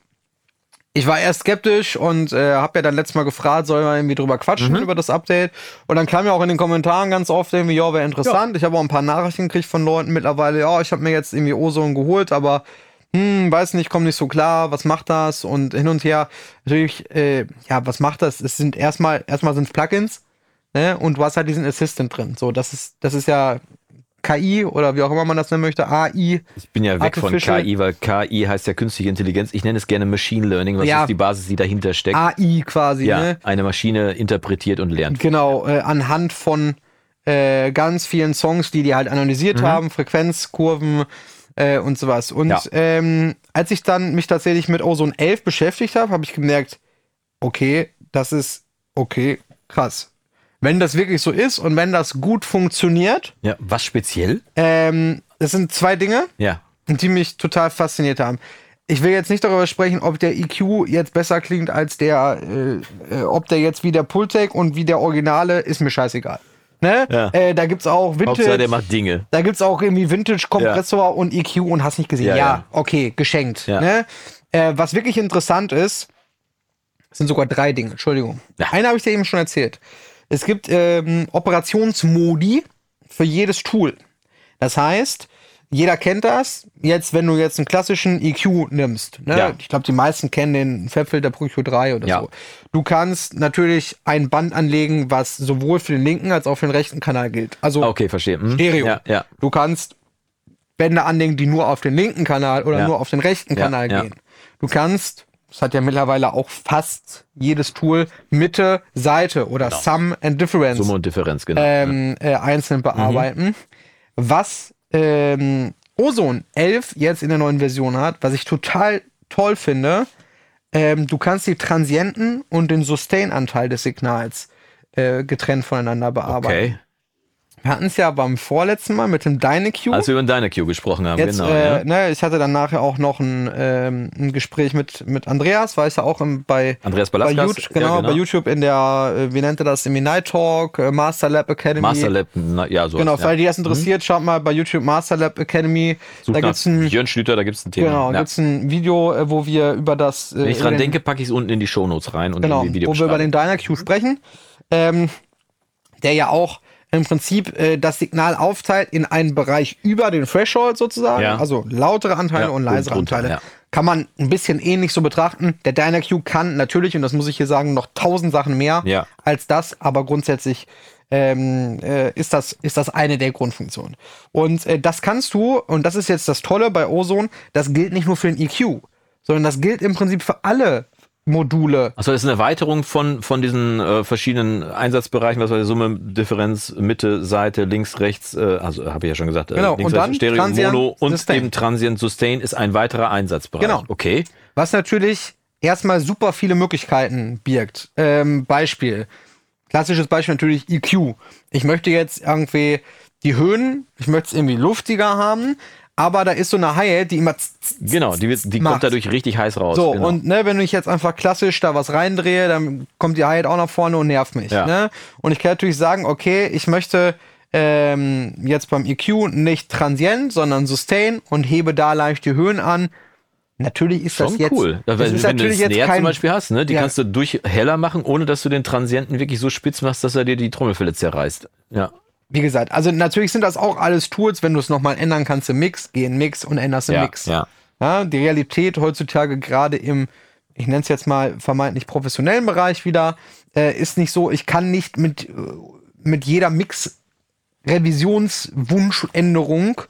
A: ich war erst skeptisch und äh, habe ja dann letztes Mal gefragt, soll man irgendwie drüber quatschen über das Update. Und dann kam ja auch in den Kommentaren ganz oft irgendwie, ja, wäre interessant. Ich habe auch ein paar Nachrichten gekriegt von Leuten mittlerweile, ja, ich habe mir jetzt irgendwie Ozone geholt, aber hm, weiß nicht, komm nicht so klar, was macht das? Und hin und her. Natürlich, äh, ja, was macht das? Es sind erstmal, erstmal sind es Plugins, ne? Und du hast halt diesen Assistant drin. So, das ist, das ist ja KI oder wie auch immer man das nennen möchte, AI.
B: Ich bin ja weg von KI, weil KI heißt ja künstliche Intelligenz. Ich nenne es gerne Machine Learning, was
A: Ja.
B: ist die Basis, die dahinter steckt.
A: AI quasi,
B: ja,
A: ne?
B: eine Maschine interpretiert und lernt.
A: Genau, äh, anhand von äh, ganz vielen Songs, die die halt analysiert haben, Frequenzkurven äh, und sowas. Und
B: Ja.
A: ähm, als ich dann mich tatsächlich mit Ozone 11 beschäftigt habe, habe ich gemerkt, okay, das ist okay, krass. Wenn das wirklich so ist und wenn das gut funktioniert,
B: Ja, was speziell?
A: ähm, das sind zwei Dinge,
B: Ja.
A: die mich total fasziniert haben. Ich will jetzt nicht darüber sprechen, ob der EQ jetzt besser klingt als der, äh, äh, ob der jetzt wie der Pultec und wie der Originale, ist mir scheißegal. Ne?
B: Ja.
A: Äh, da gibt's auch
B: Hauptsache,
A: Vintage,
B: der macht Dinge.
A: da gibt's auch irgendwie Vintage-Kompressor und EQ und hast nicht gesehen.
B: Ja,
A: Ja,
B: ja.
A: okay, geschenkt.
B: Ja.
A: Ne? Äh, was wirklich interessant ist, sind sogar drei Dinge, Entschuldigung.
B: Ja.
A: Eine habe ich dir eben schon erzählt. Es gibt ähm, Operationsmodi für jedes Tool. Das heißt, jeder kennt das. Jetzt, wenn du jetzt einen klassischen EQ nimmst, ne?
B: Ja.
A: ich glaube, die meisten kennen den Fabfilter Pro Q3 oder
B: Ja.
A: so. Du kannst natürlich ein Band anlegen, was sowohl für den linken als auch für den rechten Kanal gilt. Also
B: Okay, verstehe. Hm.
A: Stereo.
B: Ja, ja.
A: Du kannst Bänder anlegen, die nur auf den linken Kanal oder nur auf den rechten Kanal gehen. Du kannst, das hat ja mittlerweile auch fast jedes Tool, Mitte, Seite oder Sum and Difference
B: Summe und Differenz, genau.
A: ähm, äh, einzeln bearbeiten. Was ähm, Ozone 11 jetzt in der neuen Version hat, was ich total toll finde, ähm, du kannst die Transienten und den Sustain-Anteil des Signals äh, getrennt voneinander bearbeiten.
B: okay.
A: Wir hatten es ja beim vorletzten Mal mit dem DynaQ.
B: Als wir über Q gesprochen haben,
A: Jetzt,
B: genau.
A: äh,
B: ja.
A: ne, ich hatte dann nachher auch noch ein, ähm, ein Gespräch mit, mit Andreas, war ich ja auch im, bei,
B: Andreas
A: bei. YouTube, genau, bei YouTube in der, äh, wie nennt er das, im Night Talk, äh, Master Lab Academy.
B: Master Lab, na, ja, so.
A: Genau,
B: ja.
A: falls die das interessiert, schaut mal bei YouTube Master Lab Academy.
B: Such
A: da gibt's ein,
B: Jörn Schlüter, da gibt's ein Thema.
A: genau,
B: ja.
A: gibt's ein Video, äh, wo wir über das,
B: Wenn ich dran
A: den-
B: denke, packe ich es unten in die Shownotes rein und
A: genau,
B: in die
A: wo wir über den. DynaQ sprechen, ähm, der ja auch im Prinzip äh, das Signal aufteilt in einen Bereich über den Threshold sozusagen,
B: Ja.
A: also lautere Anteile
B: Ja,
A: und leisere
B: und drunter,
A: Anteile.
B: ja.
A: Kann man ein bisschen ähnlich so betrachten. Der DynaQ kann natürlich, und das muss ich hier sagen, noch tausend Sachen mehr
B: Ja.
A: als das, aber grundsätzlich ähm, äh, ist, das, ist das eine der Grundfunktionen. Und äh, das kannst du, und das ist jetzt das Tolle bei Ozone, das gilt nicht nur für den EQ, sondern das gilt im Prinzip für alle Module.
B: Achso, das ist eine Erweiterung von, von diesen äh, verschiedenen Einsatzbereichen, was war die Summe, Differenz, Mitte, Seite, links, rechts, äh, also habe ich ja schon gesagt, äh,
A: Genau,
B: links,
A: und
B: rechts,
A: dann
B: Stereo,
A: Transient,
B: Mono und
A: Sustain.
B: eben Transient Sustain ist ein weiterer Einsatzbereich.
A: Genau.
B: Okay.
A: Was natürlich erstmal super viele Möglichkeiten birgt. Ähm, Beispiel. Klassisches Beispiel natürlich EQ. Ich möchte jetzt irgendwie die Höhen, ich möchte es irgendwie luftiger haben, aber da ist so eine Hi-Hat, die immer
B: Genau, die, wird- die
A: Macht.
B: kommt dadurch richtig heiß raus.
A: so,
B: genau.
A: und ne, wenn ich jetzt einfach klassisch da was reindrehe, dann kommt die Hi-Hat auch nach vorne und nervt mich.
B: Ja.
A: Ne? Und ich kann natürlich sagen, okay, ich möchte ähm, jetzt beim EQ nicht transient, sondern sustain und hebe da leicht die Höhen an. Natürlich ist das
B: Schon
A: jetzt,
B: cool.
A: das
B: Weil,
A: ist
B: wenn du
A: natürlich
B: das
A: jetzt kein,
B: zum Beispiel hast, ne, die
A: Ja.
B: kannst du durch heller machen, ohne dass du den Transienten wirklich so spitz machst, dass er dir die Trommelfelle zerreißt. Ja.
A: Wie gesagt, also natürlich sind das auch alles Tools, wenn du es nochmal ändern kannst im Mix, geh in Mix und änderst im
B: Ja,
A: Mix.
B: ja.
A: Ja, die Realität heutzutage gerade im, ich nenne es jetzt mal vermeintlich professionellen Bereich wieder, äh, ist nicht so, ich kann nicht mit, äh, mit jeder Mix-Revisionswunschänderung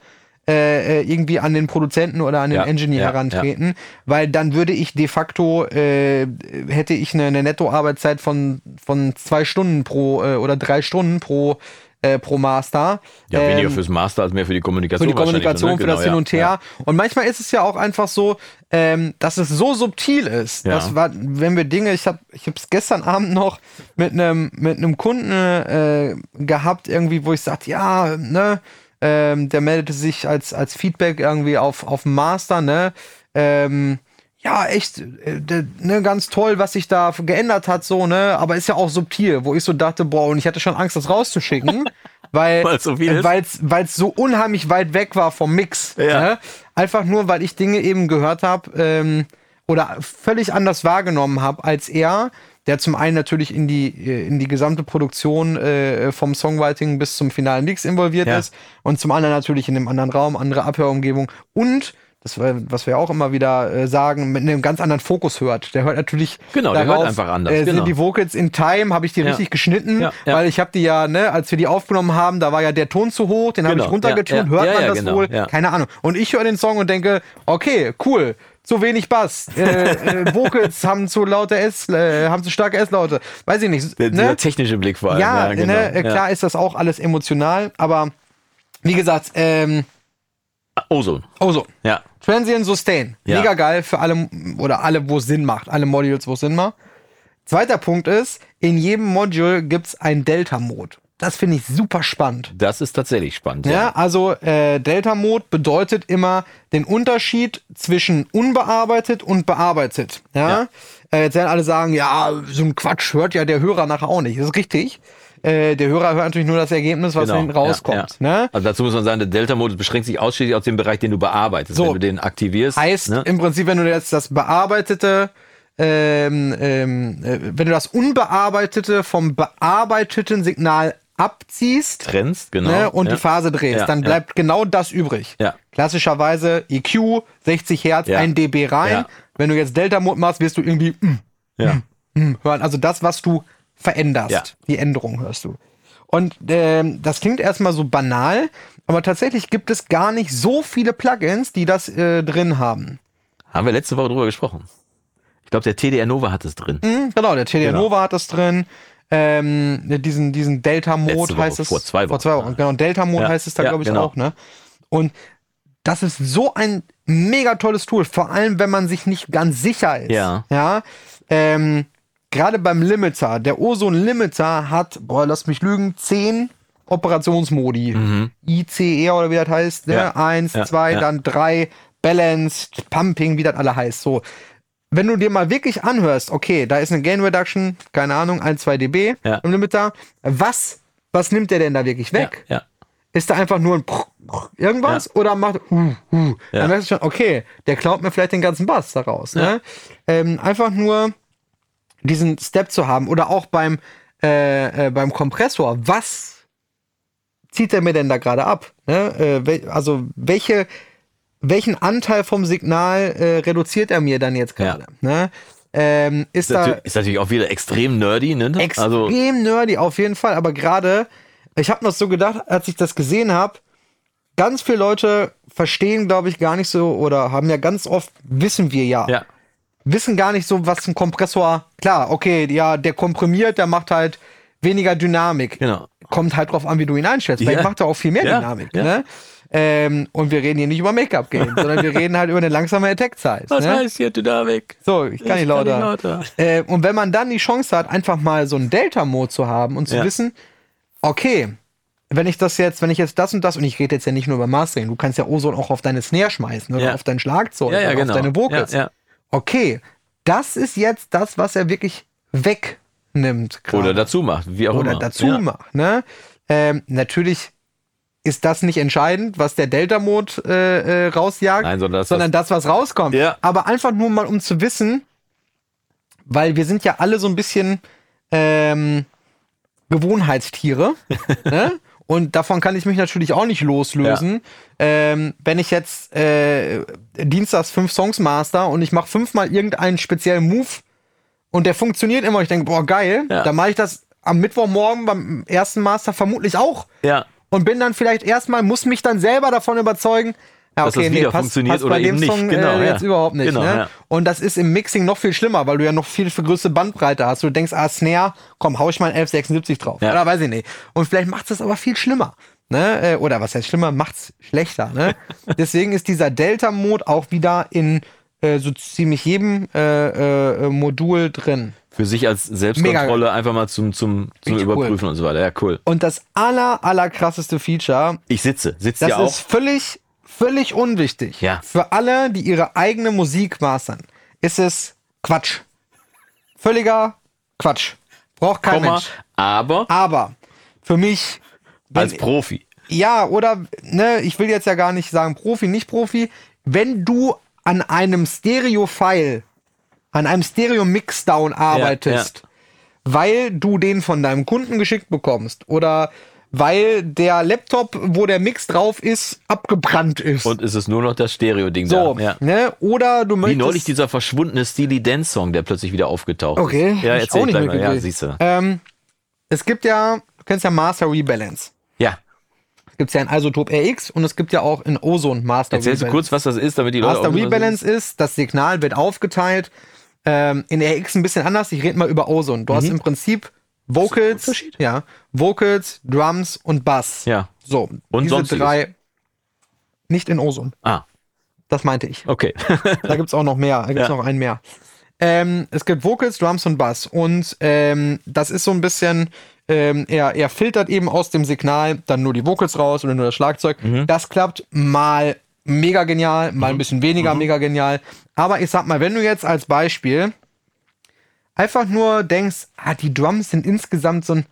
A: äh, äh, irgendwie an den Produzenten oder an den
B: Ja,
A: Engineer
B: ja,
A: herantreten, weil dann würde ich de facto, äh, hätte ich eine, eine Nettoarbeitszeit von, von zwei Stunden pro äh, oder drei Stunden pro äh, pro Master.
B: Ja, weniger
A: Ähm,
B: fürs Master als mehr für die Kommunikation.
A: für die Kommunikation,
B: wahrscheinlich,
A: für
B: ne?
A: das
B: Genau,
A: Hin und
B: ja.
A: Her. Und manchmal ist es ja auch einfach so, ähm, dass es so subtil ist.
B: Ja.
A: Das war, wenn wir Dinge, ich habe ich es gestern Abend noch mit einem mit einem Kunden äh, gehabt, irgendwie, wo ich sagte, ja, ne, ähm, der meldete sich als, als Feedback irgendwie auf, auf Master, ne? Ähm, ja, echt, äh, ne, ganz toll, was sich da geändert hat, so, ne, aber ist ja auch subtil, wo ich so dachte, boah, und ich hatte schon Angst, das rauszuschicken, weil,
B: Weil es so
A: weil's, weil's so unheimlich weit weg war vom Mix,
B: Ja.
A: ne? einfach nur, weil ich Dinge eben gehört habe, ähm, oder völlig anders wahrgenommen habe als er, der zum einen natürlich in die, äh, in die gesamte Produktion äh, vom Songwriting bis zum finalen Mix involviert
B: Ja.
A: ist und zum anderen natürlich in einem anderen Raum, andere Abhörumgebung und das, was wir auch immer wieder äh, sagen, mit einem ganz anderen Fokus hört. Der hört natürlich
B: Genau, der hört einfach anders,
A: Äh,
B: genau.
A: Sind die Vocals in Time, habe ich die
B: Ja.
A: richtig geschnitten,
B: Ja, ja.
A: weil ich habe die ja, ne, als wir die aufgenommen haben, da war ja der Ton zu hoch, den habe
B: Genau,
A: ich runtergetont,
B: ja, ja.
A: hört
B: Ja,
A: man
B: ja,
A: das
B: genau,
A: wohl?
B: ja.
A: Keine Ahnung. Und ich höre den Song und denke, okay, cool, zu wenig Bass. Äh, äh, Vocals haben zu laute S, äh, haben zu starke S-Laute. Weiß ich nicht.
B: Der,
A: ne?
B: Dieser technische Blick vor allem.
A: Ja,
B: genau.
A: ne, äh, klar ist das auch alles emotional, aber wie gesagt, ähm,
B: Ja. Ozone.
A: oh so.
B: Ja.
A: Transient Sustain.
B: Ja.
A: Mega geil für alle oder alle, wo es Sinn macht. Alle Modules, wo es Sinn macht. Zweiter Punkt ist, in jedem Module gibt's einen Delta-Mode. Das finde ich super spannend.
B: Das ist tatsächlich spannend.
A: Ja, also äh, Delta-Mode bedeutet immer den Unterschied zwischen unbearbeitet und bearbeitet. Ja.
B: Ja.
A: Äh, jetzt werden alle sagen, ja, so ein Quatsch hört ja der Hörer nachher auch nicht. Das ist richtig. Äh, der Hörer hört natürlich nur das Ergebnis, was
B: Genau,
A: hinten rauskommt.
B: ja, ja.
A: Ne?
B: Also dazu muss man sagen, der Delta-Modus beschränkt sich ausschließlich auf den Bereich, den du bearbeitest.
A: So.
B: Wenn du den aktivierst.
A: Heißt
B: ne?
A: im Prinzip, wenn du jetzt das bearbeitete, ähm, ähm, äh, wenn du das unbearbeitete vom bearbeiteten Signal abziehst
B: trennst, genau.
A: ne, und
B: ja.
A: die Phase drehst,
B: Ja,
A: dann
B: ja.
A: bleibt genau das übrig.
B: Ja.
A: Klassischerweise EQ, 60 Hertz,
B: Ja.
A: 1 dB rein.
B: Ja.
A: Wenn du jetzt Delta-Mode machst, wirst du irgendwie mm,
B: Ja.
A: mm hören. Also das, was du veränderst.
B: Ja.
A: Die Änderung hörst du. Und ähm, das klingt erstmal so banal, aber tatsächlich gibt es gar nicht so viele Plugins, die das äh, drin haben.
B: Haben wir letzte Woche drüber gesprochen. Ich glaube, der TDR Nova hat es drin.
A: Hm, genau, der TDR
B: Genau.
A: Nova hat das drin. Ähm, diesen diesen Delta-Mode heißt es.
B: vor zwei
A: Vor zwei
B: Wochen.
A: Wochen. Genau, Delta-Mode
B: Ja,
A: heißt es da,
B: ja,
A: glaube ich,
B: genau.
A: auch, ne? Und das ist so ein mega tolles Tool, vor allem wenn man sich nicht ganz sicher ist.
B: Ja.
A: Ja. Ähm, Gerade beim Limiter, der Ozone Limiter hat, boah, lass mich lügen, zehn Operationsmodi. ICE oder wie das heißt, ne?
B: Mhm. Ja.
A: Eins,
B: Ja,
A: zwei,
B: ja.
A: dann drei, Balanced, Pumping, wie das alle heißt. So. Wenn du dir mal wirklich anhörst, okay, da ist eine Gain Reduction, keine Ahnung, 1, 2 dB im Limiter. Was, was nimmt der denn da wirklich weg?
B: Ja.
A: Ist da einfach nur ein Prr, Prr, irgendwas oder macht hu, hu. Dann merkst du schon, okay, der klaut mir vielleicht den ganzen Bass daraus. Ne? Ähm, einfach nur diesen Step zu haben oder auch beim, äh, äh, beim Kompressor. Was zieht er mir denn da gerade ab? Ne? Äh, wel also welche, welchen Anteil vom Signal äh, reduziert er mir dann jetzt gerade? Ne? Ähm, ist
B: Ist,
A: da
B: natürlich, ist natürlich auch wieder extrem nerdy, ne?
A: extrem
B: Also,
A: nerdy auf jeden Fall, aber gerade, ich habe noch so gedacht, als ich das gesehen habe, ganz viele Leute verstehen, glaube ich, gar nicht so oder haben ja ganz oft, wissen wir ja,
B: ja.
A: Wissen gar nicht so, was ein Kompressor, klar, okay, ja, der komprimiert, der macht halt weniger Dynamik.
B: Genau.
A: Kommt halt drauf an, wie du ihn einstellst. Vielleicht
B: Ja.
A: macht er auch viel mehr
B: Ja,
A: Dynamik.
B: ja.
A: Ne? Ähm, und wir reden hier nicht über Make-up-Game, sondern wir reden halt über eine langsame Attack-Zeit.
B: Was
A: ne?
B: heißt hier Dynamik?
A: So, ich kann nicht lauter. Äh, und wenn man dann die Chance hat, einfach mal so einen Delta-Mode zu haben und zu
B: Ja.
A: wissen, okay, wenn ich das jetzt, wenn ich jetzt das und das, und ich rede jetzt ja nicht nur über Mastering, du kannst ja Ozone auch auf deine Snare schmeißen oder
B: Ja.
A: auf dein Schlagzeug
B: Ja,
A: oder
B: genau.
A: auf deine Vocals.
B: Ja, ja.
A: Okay, das ist jetzt das, was er wirklich wegnimmt. gerade.
B: Oder dazu macht, wie auch
A: Oder
B: immer.
A: dazu
B: ja.
A: macht. Ne? Ähm, natürlich ist das nicht entscheidend, was der Delta-Mode äh, äh, rausjagt,
B: Nein, sondern das,
A: sondern das, was rauskommt.
B: Ja.
A: Aber einfach nur mal, um zu wissen, weil wir sind ja alle so ein bisschen ähm, Gewohnheitstiere. ne? Und davon kann ich mich natürlich auch nicht loslösen. Ähm, wenn ich jetzt äh, dienstags fünf Songs master und ich mache fünfmal irgendeinen speziellen Move und der funktioniert immer, ich denke, boah, geil,
B: Ja.
A: dann mache ich das am Mittwochmorgen beim ersten Master vermutlich auch
B: Ja.
A: und bin dann vielleicht erstmal, muss mich dann selber davon überzeugen, Ja,
B: dass das wieder funktioniert
A: passt
B: oder eben nicht.
A: Song
B: genau,
A: äh,
B: ja.
A: jetzt überhaupt nicht.
B: Genau,
A: ne?
B: ja.
A: Und das ist im Mixing noch viel schlimmer, weil du ja noch viel, viel größere Bandbreite hast. Du denkst, ah, Snare, komm, hau ich mal ein 1176 drauf.
B: Ja.
A: Oder weiß ich nicht. Und vielleicht macht es aber viel schlimmer. Ne? Äh, Oder was heißt schlimmer, macht's schlechter. Ne? Deswegen ist dieser Delta-Mode auch wieder in äh, so ziemlich jedem äh, äh, Modul drin.
B: Für sich als Selbstkontrolle einfach mal zum, zum, zum
A: Richtig cool.
B: Überprüfen und so weiter. Ja, cool.
A: Und das aller, aller krasseste Feature,
B: Ich sitze. Sitzt
A: das
B: ihr auch?
A: ist völlig, völlig unwichtig.
B: Ja.
A: Für alle, die ihre eigene Musik mastern, ist es Quatsch. Völliger Quatsch. Braucht kein
B: Komma,
A: Mensch.
B: aber
A: Aber für mich,
B: als Profi.
A: ja, oder, ne, ich will jetzt ja gar nicht sagen Profi, nicht Profi, wenn du an einem Stereo-File, an einem Stereo-Mixdown arbeitest, weil du den von deinem Kunden geschickt bekommst oder weil der Laptop, wo der Mix drauf ist, abgebrannt ist.
B: Und es ist nur noch das Stereo-Ding
A: so,
B: da. Ja.
A: ne? Oder du
B: Wie
A: möchtest.
B: neulich dieser verschwundene Steely Dan Song, der plötzlich wieder aufgetaucht
A: Okay,
B: ist. Ja,
A: hab ich
B: erzähl
A: auch nicht
B: mal. Ja, siehst du.
A: ähm, es gibt ja, du kennst ja Master Rebalance.
B: Ja.
A: Es gibt ja in Isotop RX und es gibt ja auch in Ozone Master
B: Erzählst du
A: Rebalance.
B: kurz, was das ist, damit die Leute
A: Master Rebalance ist, das Signal wird aufgeteilt. Ähm, in RX ein bisschen anders. Ich rede mal über Ozone. Du hast im Prinzip Vocals, ja, Vocals, Drums und Bass.
B: Ja.
A: So,
B: Und
A: diese
B: Sonstiges.
A: drei nicht in Ozone.
B: Ah,
A: Das meinte ich.
B: okay.
A: Da gibt's auch noch mehr. Da gibt's
B: Ja.
A: noch einen mehr. Ähm, es gibt Vocals, Drums und Bass. Und ähm, das ist so ein bisschen, ähm, er, er filtert eben aus dem Signal dann nur die Vocals raus oder nur das Schlagzeug. Das klappt mal mega genial, mal ein bisschen weniger mega genial. Aber ich sag mal, wenn du jetzt als Beispiel einfach nur denkst, ah, die Drums sind insgesamt so ein,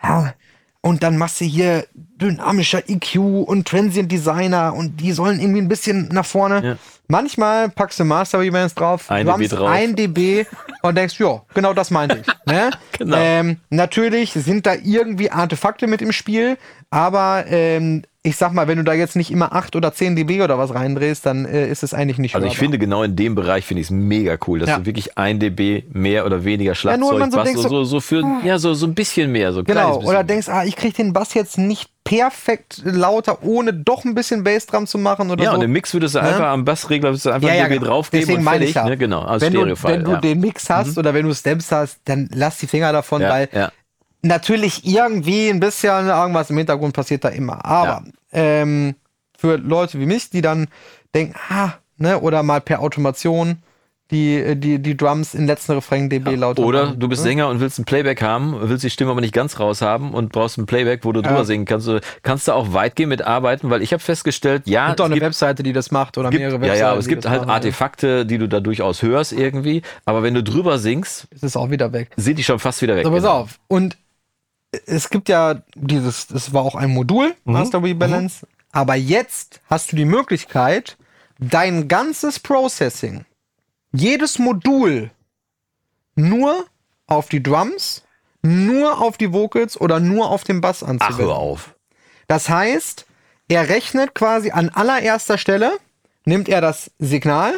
A: ah, und dann machst du hier dynamischer EQ und Transient Designer und die sollen irgendwie ein bisschen nach vorne.
B: Ja.
A: Manchmal packst du Master Events drauf,
B: Ein
A: Drums
B: dB drauf.
A: 1 dB und denkst, ja, genau das meinte ich. Ne?
B: Genau.
A: ähm, natürlich sind da irgendwie Artefakte mit im Spiel, aber ähm, ich sag mal, wenn du da jetzt nicht immer 8 oder 10 dB oder was reindrehst, dann äh, ist es eigentlich nicht
B: Also ich
A: hörbar.
B: finde genau in dem Bereich finde ich es mega cool, dass
A: Ja.
B: du wirklich ein dB mehr oder weniger
A: nur
B: Schlagzeug
A: wenn man so
B: Bass
A: denkt,
B: so,
A: so-
B: so, für ja so so ein bisschen mehr so
A: Genau,
B: bisschen
A: oder denkst, ah, ich krieg den Bass jetzt nicht perfekt lauter, ohne doch ein bisschen Bass dran zu machen oder
B: ja,
A: so.
B: und im Mix würdest du
A: Ne?
B: einfach am Bassregler würdest du einfach ein dB
A: genau.
B: draufgeben
A: Deswegen
B: und fertig,
A: ich ja.
B: ne? genau, als
A: wenn du, wenn du
B: ja. Mhm.
A: den Mix hast oder wenn du Stems hast, dann lass die Finger davon,
B: ja,
A: weil
B: ja.
A: Natürlich irgendwie ein bisschen irgendwas im Hintergrund passiert da immer. Aber ähm, für Leute wie mich, die dann denken, ah, ne, oder mal per Automation die, die, die Drums in letzten Refrain dB lauter
B: Oder
A: machen,
B: du bist
A: ne?
B: Sänger und willst ein Playback haben, willst die Stimme aber nicht ganz raus haben und brauchst ein Playback, wo du drüber singen kannst. Du kannst da auch weitgehend mitarbeiten, weil ich habe festgestellt, ja,
A: Gibt doch
B: es
A: eine
B: gibt,
A: Webseite, die das macht oder
B: gibt,
A: mehrere
B: ja,
A: Webseiten.
B: ja, aber es gibt halt
A: machen.
B: Artefakte, die du da durchaus hörst irgendwie. Aber wenn du drüber singst,
A: Es ist auch wieder weg.
B: sind die schon fast wieder weg.
A: So, pass
B: genau.
A: auf. Und es gibt ja dieses, das war auch ein Modul,
B: Mhm.
A: Master Rebalance. Aber jetzt hast du die Möglichkeit, dein ganzes Processing, jedes Modul nur auf die Drums, nur auf die Vocals oder nur auf den Bass
B: Ach,
A: anzuwenden.
B: hör auf.
A: Das heißt, er rechnet quasi an allererster Stelle, nimmt er das Signal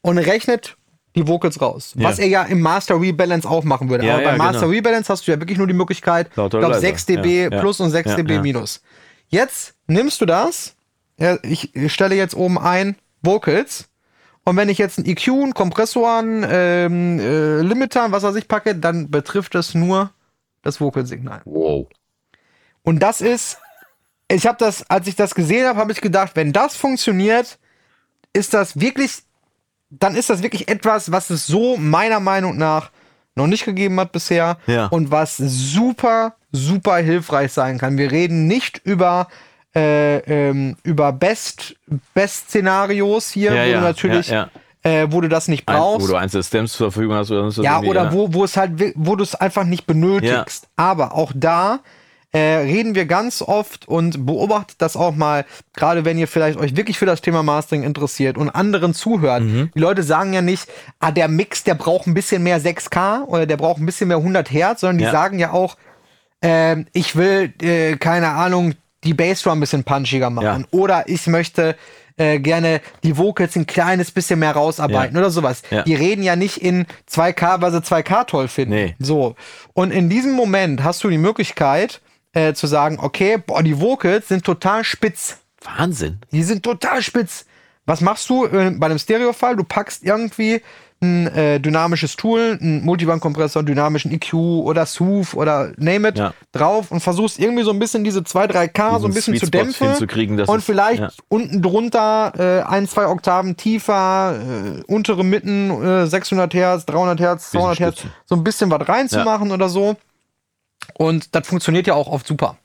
A: und rechnet die Vocals raus.
B: Ja.
A: Was er ja im Master Rebalance auch machen würde.
B: Ja,
A: Aber
B: ja,
A: beim Master
B: genau.
A: Rebalance hast du ja wirklich nur die Möglichkeit, ich glaube
B: oder
A: 6
B: leiser.
A: dB
B: Ja, ja.
A: plus und 6
B: Ja,
A: dB
B: ja.
A: minus. Jetzt nimmst du das, ja, ich stelle jetzt oben ein Vocals und wenn ich jetzt einen EQ, einen Kompressor, einen ähm, äh, Limiter, was weiß ich packe, dann betrifft das nur das Vocalsignal.
B: Wow.
A: Und das ist, ich habe das, als ich das gesehen habe, habe ich gedacht, wenn das funktioniert, ist das wirklich, dann ist das wirklich etwas, was es so meiner Meinung nach noch nicht gegeben hat bisher
B: Ja.
A: und was super, super hilfreich sein kann. Wir reden nicht über äh, ähm, über Best Best Szenarios hier,
B: Ja,
A: wo
B: ja,
A: du natürlich, Äh, wo du das nicht
B: Ein,
A: brauchst.
B: wo du einzelne Stems zur Verfügung hast oder sonst was
A: Ja, oder wo, wo es halt, wo du es einfach nicht benötigst. Aber auch da äh, reden wir ganz oft und beobachtet das auch mal, gerade wenn ihr vielleicht euch wirklich für das Thema Mastering interessiert und anderen zuhört.
B: Mhm.
A: Die Leute sagen ja nicht, ah, der Mix, der braucht ein bisschen mehr 6K oder der braucht ein bisschen mehr 100 Hertz, sondern die
B: Ja.
A: sagen ja auch, ähm, ich will, äh, keine Ahnung, die Bassdrum ein bisschen punchiger machen.
B: Ja.
A: Oder ich möchte äh, gerne die Vocals ein kleines bisschen mehr rausarbeiten
B: Ja.
A: oder sowas.
B: Ja.
A: Die reden ja nicht in 2K, weil sie 2K toll finden.
B: Nee.
A: So. Und in diesem Moment hast du die Möglichkeit äh, zu sagen, okay, boah, die Vocals sind total spitz.
B: Wahnsinn.
A: Die sind total spitz. Was machst du äh, bei einem Stereo-Fall? Du packst irgendwie ein äh, dynamisches Tool, einen Multiband-Kompressor, einen dynamischen EQ oder SUV oder name it
B: Ja.
A: drauf und versuchst irgendwie so ein bisschen diese 2, 3K so ein
B: Diesen
A: bisschen
B: Sweet
A: zu
B: Spot
A: dämpfen und vielleicht
B: ja.
A: unten drunter äh, ein, zwei Oktaven tiefer, äh, untere Mitten, äh, 600 Hertz, 300 Hertz, 200 Hertz, so ein bisschen was reinzumachen oder so. Und das funktioniert ja auch oft super.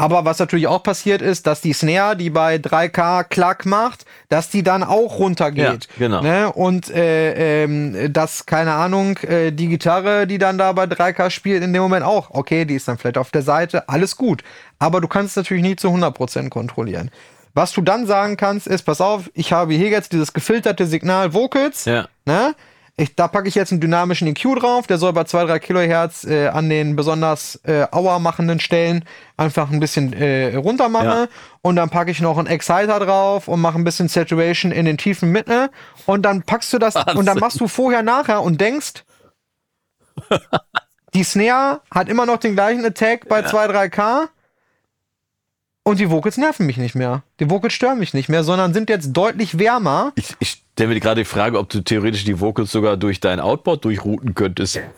A: Aber was natürlich auch passiert ist, dass die Snare, die bei 3K Klack macht, dass die dann auch runtergeht.
B: Ja, genau.
A: Ne? Und äh, ähm, dass, keine Ahnung, äh, die Gitarre, die dann da bei 3K spielt, in dem Moment auch, okay, die ist dann vielleicht auf der Seite, alles gut. Aber du kannst es natürlich nie zu 100% kontrollieren. Was du dann sagen kannst, ist, pass auf, ich habe hier jetzt dieses gefilterte Signal Vocals.
B: Ja.
A: Ne? Ich, da packe ich jetzt einen dynamischen EQ drauf, der soll bei 2-3 Kilohertz äh, an den besonders äh, auermachenden Stellen einfach ein bisschen äh, runter machen.
B: Ja.
A: Und dann packe ich noch einen Exciter drauf und mache ein bisschen Saturation in den tiefen Mitte. Und dann packst du das und dann machst du vorher, nachher und denkst, die Snare hat immer noch den gleichen Attack bei 2-3K. Und die Vocals nerven mich nicht mehr. Die Vocals stören mich nicht mehr, sondern sind jetzt deutlich wärmer.
B: Ich, ich stelle mir gerade die Frage, ob du theoretisch die Vocals sogar durch dein Outboard durchrouten könntest.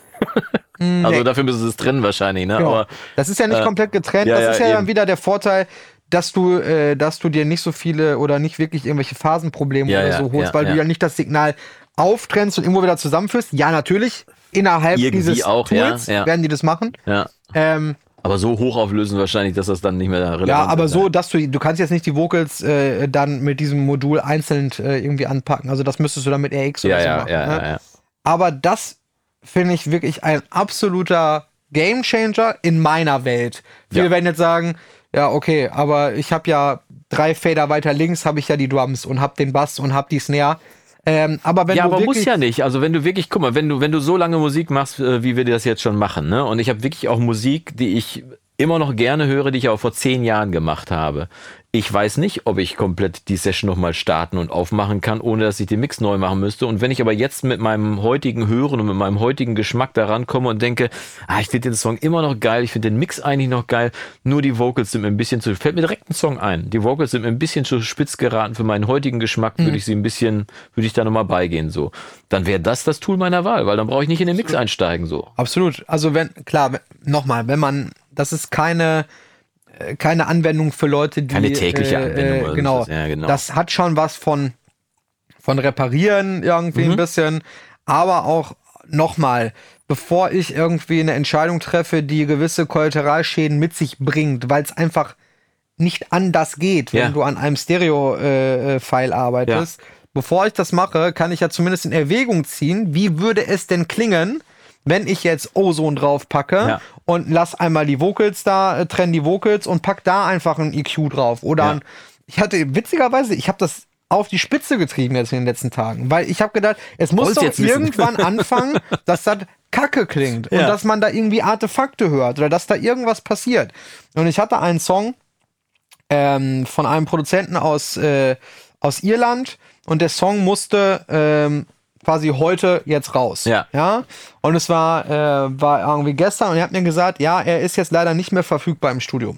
B: Also dafür müssen sie es trennen wahrscheinlich, ne?
A: Genau.
B: Aber
A: das ist ja nicht
B: äh,
A: komplett getrennt.
B: ja,
A: das
B: ja,
A: ist ja dann
B: eben.
A: wieder der Vorteil, dass du, äh, dass du dir nicht so viele oder nicht wirklich irgendwelche Phasenprobleme
B: Ja,
A: oder
B: ja,
A: so holst,
B: ja,
A: weil du
B: ja.
A: ja nicht das Signal auftrennst und irgendwo wieder zusammenführst. Ja, natürlich. Innerhalb
B: Irgendwie
A: dieses
B: auch, ja,
A: Tools
B: ja.
A: werden die das machen.
B: ja.
A: Ähm,
B: Aber so hoch auflösen wahrscheinlich, dass das dann nicht mehr relevant
A: ja, aber
B: ist.
A: so, dass du, du kannst jetzt nicht die Vocals äh, dann mit diesem Modul einzeln äh, irgendwie anpacken. Also das müsstest du dann mit RX oder
B: Ja,
A: so
B: ja,
A: machen.
B: ja,
A: ne?
B: ja, ja.
A: Aber das finde ich wirklich ein absoluter Gamechanger in meiner Welt. Viele
B: Ja.
A: werden jetzt sagen, ja, okay, aber ich habe ja drei Fader weiter links, habe ich ja die Drums und habe den Bass und habe die Snare. Ähm, aber wenn
B: ja,
A: du
B: aber
A: wirklich,
B: muss ja nicht. Also wenn du wirklich, guck mal, wenn du, wenn du so lange Musik machst, äh, wie wir das jetzt schon machen, ne? Und ich habe wirklich auch Musik, die ich immer noch gerne höre, die ich auch vor zehn Jahren gemacht habe. Ich weiß nicht, ob ich komplett die Session nochmal starten und aufmachen kann, ohne dass ich den Mix neu machen müsste. Und wenn ich aber jetzt mit meinem heutigen Hören und mit meinem heutigen Geschmack da rankomme und denke, ah, ich finde den Song immer noch geil, ich finde den Mix eigentlich noch geil, nur die Vocals sind mir ein bisschen zu, fällt mir direkt ein Song ein. Die Vocals sind mir ein bisschen zu spitz geraten für meinen heutigen Geschmack, würde ich sie ein bisschen, würde ich da nochmal beigehen, so. Dann wäre das das Tool meiner Wahl, weil dann brauche ich nicht in den Mix einsteigen, so.
A: Absolut. Also wenn, klar, nochmal, wenn man, das ist keine, keine Anwendung für Leute, die.
B: Keine tägliche
A: äh,
B: Anwendung
A: Äh, genau.
B: Ja, genau.
A: Das hat schon was von, von Reparieren irgendwie
B: Mhm.
A: ein bisschen. Aber auch nochmal, bevor ich irgendwie eine Entscheidung treffe, die gewisse Kollateralschäden mit sich bringt, weil es einfach nicht anders geht, wenn
B: Ja.
A: du an einem Stereo-File arbeitest. Bevor ich das mache, kann ich ja zumindest in Erwägung ziehen, wie würde es denn klingen, wenn ich jetzt Ozone drauf packe
B: Ja.
A: Und lass einmal die Vocals da, äh, trenn die Vocals und pack da einfach ein EQ drauf. Oder
B: Ja.
A: ein, ich hatte witzigerweise, ich habe das auf die Spitze getrieben jetzt in den letzten Tagen, weil ich habe gedacht, es muss
B: Wollt's
A: doch irgendwann anfangen, dass das Kacke klingt und
B: Ja.
A: dass man da irgendwie Artefakte hört oder dass da irgendwas passiert. Und ich hatte einen Song ähm, von einem Produzenten aus, äh, aus Irland und der Song musste ähm, quasi heute jetzt raus.
B: Ja.
A: ja? Und es war, äh, war irgendwie gestern und er hat mir gesagt, ja, er ist jetzt leider nicht mehr verfügbar im Studio.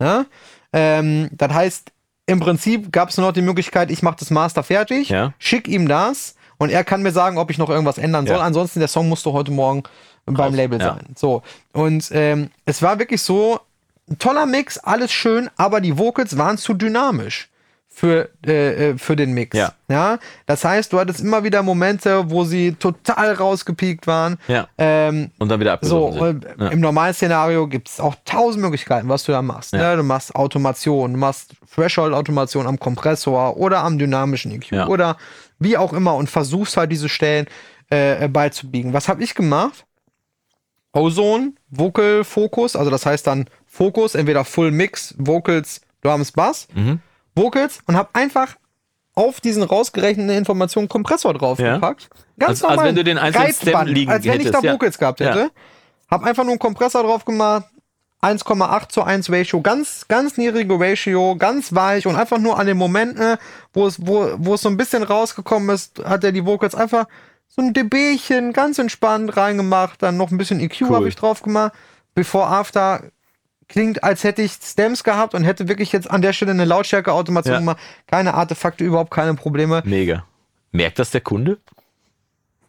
A: Ja? Ähm, das heißt, im Prinzip gab es nur noch die Möglichkeit, ich mache das Master fertig,
B: Ja.
A: schick ihm das und er kann mir sagen, ob ich noch irgendwas ändern soll.
B: Ja.
A: Ansonsten, der Song musste heute Morgen beim
B: Raus,
A: Label
B: ja.
A: sein. So. Und ähm, es war wirklich so, ein toller Mix, alles schön, aber die Vocals waren zu dynamisch für, äh, äh, für den Mix.
B: Ja.
A: ja. Das heißt, du hattest immer wieder Momente, wo sie total rausgepiekt waren.
B: Ja.
A: Ähm,
B: Und dann wieder
A: so,
B: abgesoffen
A: äh,
B: sind. Ja.
A: im normalen Szenario gibt es auch tausend Möglichkeiten, was du da machst.
B: Ja.
A: Ne? Du machst Automation, du machst Threshold-Automation am Kompressor oder am dynamischen EQ oder wie auch immer und versuchst halt diese Stellen äh, beizubiegen. Was habe ich gemacht? Ozone, Vocal Focus, also das heißt dann Fokus, entweder Full Mix, Vocals, Drums, Bass,
B: Mhm.
A: Vocals und habe einfach auf diesen rausgerechneten Informationen Kompressor draufgepackt. Ganz
B: Als- als wenn du den einzelnen Stem liegen
A: als wenn ich da
B: hättest, ja.
A: Vocals gehabt
B: Ja.
A: hätte. Hab einfach nur einen Kompressor drauf gemacht, 1,8 zu 1 Ratio, ganz, ganz niedrige Ratio, ganz weich und einfach nur an den Momenten, wo es, wo, wo es so ein bisschen rausgekommen ist, hat er die Vocals einfach so ein dBchen ganz entspannt reingemacht, dann noch ein bisschen EQ
B: Cool.
A: habe ich drauf gemacht. Before After klingt, als hätte ich Stems gehabt und hätte wirklich jetzt an der Stelle eine Lautstärke-Automation
B: Ja.
A: gemacht. Keine Artefakte, überhaupt keine Probleme.
B: Mega. Merkt das der Kunde?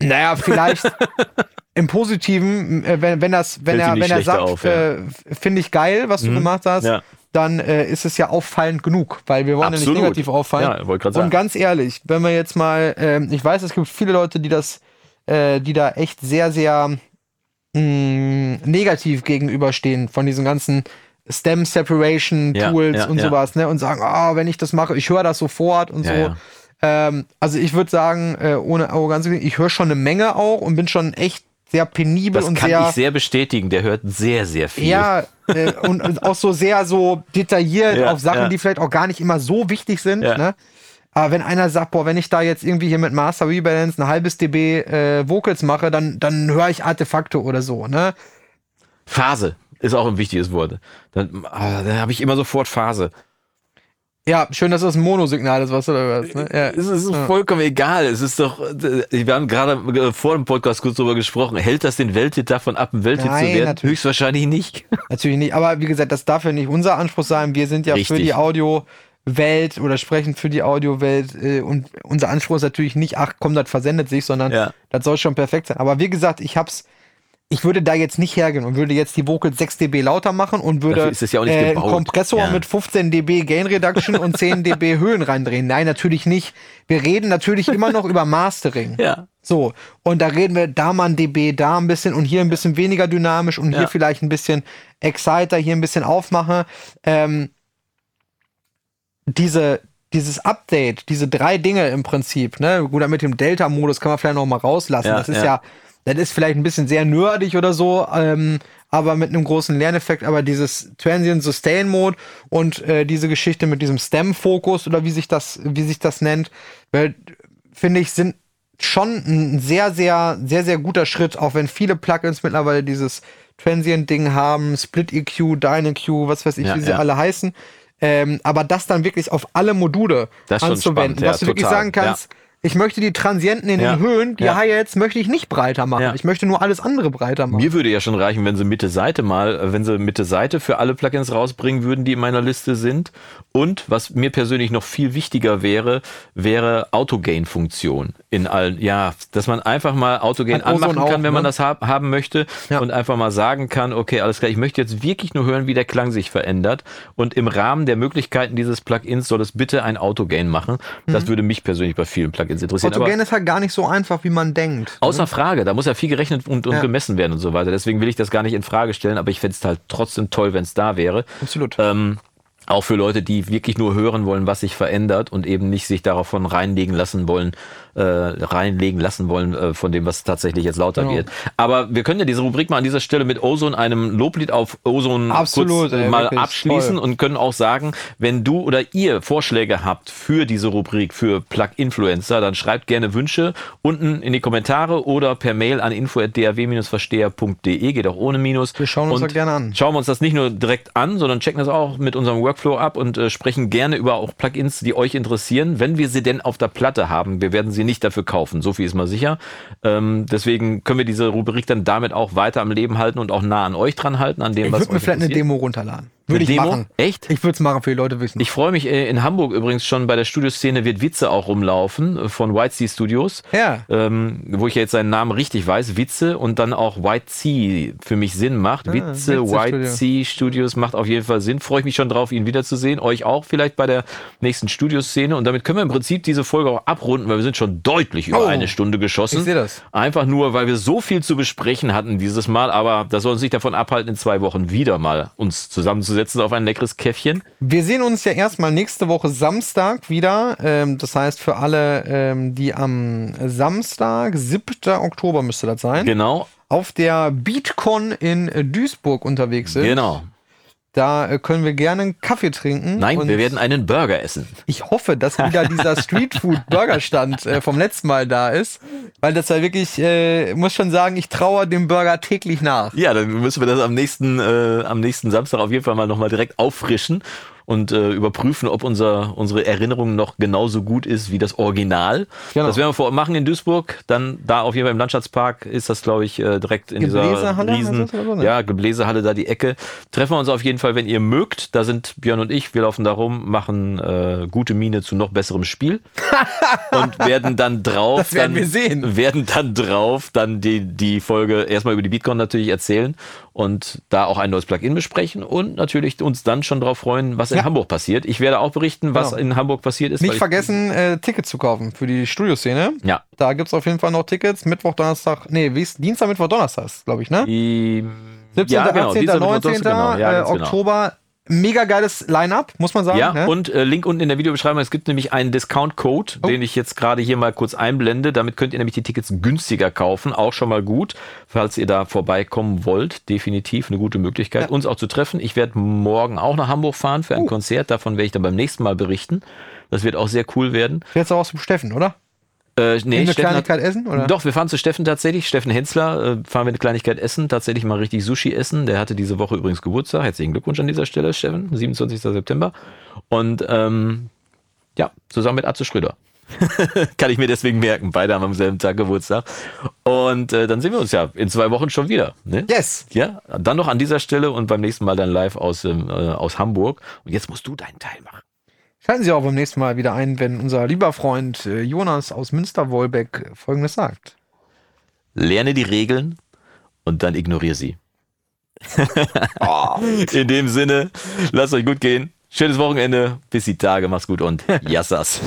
A: Naja, vielleicht im Positiven, äh, wenn, wenn das, wenn
B: Fällt
A: er, wenn er sagt,
B: auf, ja.
A: äh, finde ich geil, was du gemacht hast,
B: Ja.
A: dann äh, ist es ja auffallend genug, weil wir wollen ja
B: Absolut.
A: nicht negativ auffallen.
B: Ja, wollte gerade sagen.
A: Und ganz ehrlich, wenn wir jetzt mal, ähm, ich weiß, es gibt viele Leute, die das, äh, die da echt sehr, sehr mh, negativ gegenüberstehen von diesen ganzen Stem Separation Tools
B: ja,
A: und
B: ja.
A: sowas, ne? Und sagen, ah, wenn ich das mache, ich höre das sofort und so. Ähm, also ich würde sagen, äh, ohne Arroganz, ich höre schon eine Menge auch und bin schon echt sehr penibel
B: Das
A: und
B: kann
A: sehr,
B: ich sehr bestätigen. Der hört sehr, sehr viel.
A: ja, äh, und, und auch so sehr so detailliert
B: Ja,
A: auf Sachen,
B: ja.
A: die vielleicht auch gar nicht immer so wichtig sind.
B: Ja.
A: Ne? Aber wenn einer sagt, boah, wenn ich da jetzt irgendwie hier mit Master Rebalance ein halbes dB äh, Vocals mache, dann, dann höre ich Artefakte oder so, ne?
B: Phase ist auch ein wichtiges Wort. Dann, ah, dann habe ich immer sofort Phase.
A: Ja, schön, dass das ein Monosignal ist, was du da hörst. Ne? Ja.
B: Es ist vollkommen egal. Es ist doch, äh, wir haben gerade äh, vor dem Podcast kurz drüber gesprochen. Hält das den Welthit davon ab, ein Welthit
A: Nein,
B: zu werden?
A: natürlich.
B: Höchstwahrscheinlich nicht.
A: Natürlich nicht, aber wie gesagt, das darf ja nicht unser Anspruch sein. Wir sind ja für
B: Richtig.
A: die Audiowelt oder sprechen für die Audiowelt äh, und unser Anspruch ist natürlich nicht, ach komm, das versendet sich, sondern
B: Ja.
A: das soll schon perfekt sein. Aber wie gesagt, ich hab's, ich würde da jetzt nicht hergehen und würde jetzt die Vocals 6 dB lauter machen und würde
B: ja
A: äh, einen. Kompressor
B: Ja.
A: mit 15 dB Gain Reduction und 10 dB Höhen reindrehen. Nein, natürlich nicht. Wir reden natürlich immer noch über Mastering.
B: Ja.
A: So, und da reden wir da mal ein dB, da ein bisschen und hier ein bisschen weniger dynamisch und
B: Ja.
A: hier vielleicht ein bisschen Exciter, hier ein bisschen Aufmache. Ähm, diese, dieses Update, diese drei Dinge im Prinzip, ne, gut, mit dem Delta-Modus kann man vielleicht noch mal rauslassen.
B: Ja,
A: das ist
B: ja.
A: ja. das ist vielleicht ein bisschen sehr nerdig oder so, ähm, aber mit einem großen Lerneffekt. Aber dieses Transient Sustain Mode und äh, diese Geschichte mit diesem Stem-Fokus oder wie sich das, wie sich das nennt, weil, finde ich, sind schon ein sehr, sehr, sehr, sehr guter Schritt, auch wenn viele Plugins mittlerweile dieses Transient-Ding haben, Split EQ, DynEQ, was weiß ich,
B: Ja,
A: wie sie alle heißen. Ähm, aber das dann wirklich auf alle Module
B: Das
A: anzuwenden,
B: spannend, ja,
A: dass du wirklich
B: total,
A: sagen kannst, ich möchte die Transienten in
B: Ja.
A: den Höhen, die
B: Ja.
A: Hi-Hats möchte ich nicht breiter machen.
B: Ja.
A: Ich möchte nur alles andere breiter machen.
B: Mir würde ja schon reichen, wenn sie Mitte Seite mal, wenn sie Mitte Seite für alle Plugins rausbringen würden, die in meiner Liste sind. Und was mir persönlich noch viel wichtiger wäre, wäre Autogain-Funktion in allen. Ja, dass man einfach mal Autogain
A: Hat
B: anmachen kann,
A: auch,
B: wenn man
A: ne?
B: das hab, haben möchte
A: Ja.
B: und einfach mal sagen kann, okay, alles klar, ich möchte jetzt wirklich nur hören, wie der Klang sich verändert. Und im Rahmen der Möglichkeiten dieses Plugins soll es bitte ein Autogain machen. Das würde mich persönlich bei vielen Plugins interessieren. Aber-
A: Autogen ist halt gar nicht so einfach, wie man denkt.
B: Außer Frage, da muss ja viel gerechnet und, und
A: Ja.
B: gemessen werden und so weiter. Deswegen will ich das gar nicht in Frage stellen, aber ich fände es halt trotzdem toll, wenn es da wäre.
A: Absolut.
B: Ähm, auch für Leute, die wirklich nur hören wollen, was sich verändert und eben nicht sich darauf von reinlegen lassen wollen, äh, reinlegen lassen wollen äh, von dem, was tatsächlich jetzt lauter
A: Genau.
B: wird. Aber wir können ja diese Rubrik mal an dieser Stelle mit Ozone, einem Loblied auf Ozone
A: Absolut, ey,
B: mal
A: wirklich,
B: abschließen
A: toll.
B: und können auch sagen, wenn du oder ihr Vorschläge habt für diese Rubrik, für Plug-Influencer, dann schreibt gerne Wünsche unten in die Kommentare oder per Mail an info.daw-versteher.de, geht auch ohne Minus.
A: Wir schauen uns das gerne an.
B: Schauen wir uns das nicht nur direkt an, sondern checken das auch mit unserem Workflow ab und äh, sprechen gerne über auch Plugins, die euch interessieren, wenn wir sie denn auf der Platte haben. Wir werden sie nicht dafür kaufen, so viel ist mal sicher. Ähm, deswegen können wir diese Rubrik dann damit auch weiter am Leben halten und auch nah an euch dran halten, an dem,
A: Ich
B: was
A: würde mir vielleicht eine. Demo runterladen. Würde ich
B: Demo?
A: machen.
B: Echt?
A: Ich würde es machen für die Leute wissen.
B: Ich freue mich äh, in Hamburg übrigens schon bei der Studioszene wird Witze auch rumlaufen äh, von White Sea Studios.
A: Ja.
B: Ähm, wo ich ja jetzt seinen Namen richtig weiß, Witze und dann auch White Sea für mich Sinn macht. Witze,
A: Ah, Witze
B: White
A: Studio.
B: Sea Studios macht auf jeden Fall Sinn. Freue ich mich schon drauf, ihn wiederzusehen. Euch auch vielleicht bei der nächsten Studioszene. Und damit können wir im Prinzip diese Folge auch abrunden, weil wir sind schon deutlich über
A: Oh,
B: eine Stunde geschossen.
A: ich sehe das.
B: Einfach nur, weil wir so viel zu besprechen hatten dieses Mal. Aber das soll uns nicht davon abhalten, in zwei Wochen wieder mal uns zusammenzusetzen auf ein leckeres Käffchen.
A: Wir sehen uns ja erstmal nächste Woche Samstag wieder. Ähm, das heißt, für alle, ähm, die am Samstag, 7. Oktober müsste das sein,
B: Genau,
A: auf der BeatCon in Duisburg unterwegs sind.
B: genau.
A: Da äh, können wir gerne einen Kaffee trinken.
B: Nein,
A: Und
B: wir werden einen Burger essen.
A: Ich hoffe, dass wieder dieser Streetfood-Burgerstand äh, vom letzten Mal da ist. Weil das war wirklich, äh, muss schon sagen, ich traue dem Burger täglich nach.
B: Ja, dann müssen wir das am nächsten, äh, am nächsten Samstag auf jeden Fall mal nochmal direkt auffrischen. Und äh, überprüfen, ob unser, unsere Erinnerung noch genauso gut ist wie das Original.
A: Genau.
B: Das werden wir vor machen in Duisburg. Dann da auf jeden Fall im Landschaftspark ist das, glaube ich, äh, direkt in dieser riesen,
A: ne?
B: ja, Gebläsehalle da die Ecke. Treffen wir uns auf jeden Fall, wenn ihr mögt. Da sind Björn und ich, wir laufen da rum, machen äh, gute Miene zu noch besserem Spiel und werden dann drauf,
A: Das werden
B: dann,
A: wir sehen.
B: werden dann drauf dann die, die Folge erstmal über die Bitcoin natürlich erzählen und da auch ein neues Plugin besprechen und natürlich uns dann schon darauf freuen, was in. Hamburg passiert. Ich werde auch berichten, was
A: Genau.
B: in Hamburg passiert ist.
A: Nicht vergessen, äh, Tickets zu kaufen für die Studioszene.
B: Ja.
A: Da gibt's auf jeden Fall noch Tickets. Mittwoch, Donnerstag, nee, wie ist Dienstag, Mittwoch, Donnerstag, glaube ich, ne?
B: Die,
A: 17.,
B: ja, genau,
A: 18.,
B: dieser
A: 19.
B: Mittwoch, genau, ja,
A: äh,
B: genau.
A: Oktober. Mega geiles Line-Up, muss man sagen.
B: Ja,
A: ne?
B: und äh, Link unten in der Videobeschreibung. Es gibt nämlich einen Discount-Code,
A: Oh.
B: den ich jetzt gerade hier mal kurz einblende. Damit könnt ihr nämlich die Tickets günstiger kaufen. Auch schon mal gut, falls ihr da vorbeikommen wollt. Definitiv eine gute Möglichkeit,
A: Ja.
B: uns auch zu treffen. Ich werde morgen auch nach Hamburg fahren für ein
A: Oh.
B: Konzert. Davon werde ich dann beim nächsten Mal berichten. Das wird auch sehr cool werden.
A: Jetzt auch zum Steffen, oder?
B: Äh, nee,
A: eine
B: Steffen hat-
A: Kleinigkeit essen, oder?
B: Doch, wir fahren zu Steffen tatsächlich. Steffen Hensler, äh, fahren wir eine Kleinigkeit essen, tatsächlich mal richtig Sushi essen. Der hatte diese Woche übrigens Geburtstag. Herzlichen Glückwunsch an dieser Stelle, Steffen, 27. September. Und ähm, ja, zusammen mit Atze Schröder. Kann ich mir deswegen merken. Beide haben am selben Tag Geburtstag. Und äh, dann sehen wir uns ja in zwei Wochen schon wieder. Ne?
A: Yes.
B: Ja, dann noch an dieser Stelle und beim nächsten Mal dann live aus, ähm, äh, aus Hamburg. Und jetzt musst du deinen Teil machen.
A: Schalten Sie auch beim nächsten Mal wieder ein, wenn unser lieber Freund äh, Jonas aus Münster-Wolbeck Folgendes sagt.
B: Lerne die Regeln und dann ignoriere sie. In dem Sinne, lasst euch gut gehen. Schönes Wochenende. Bis die Tage. Mach's gut und Yassas.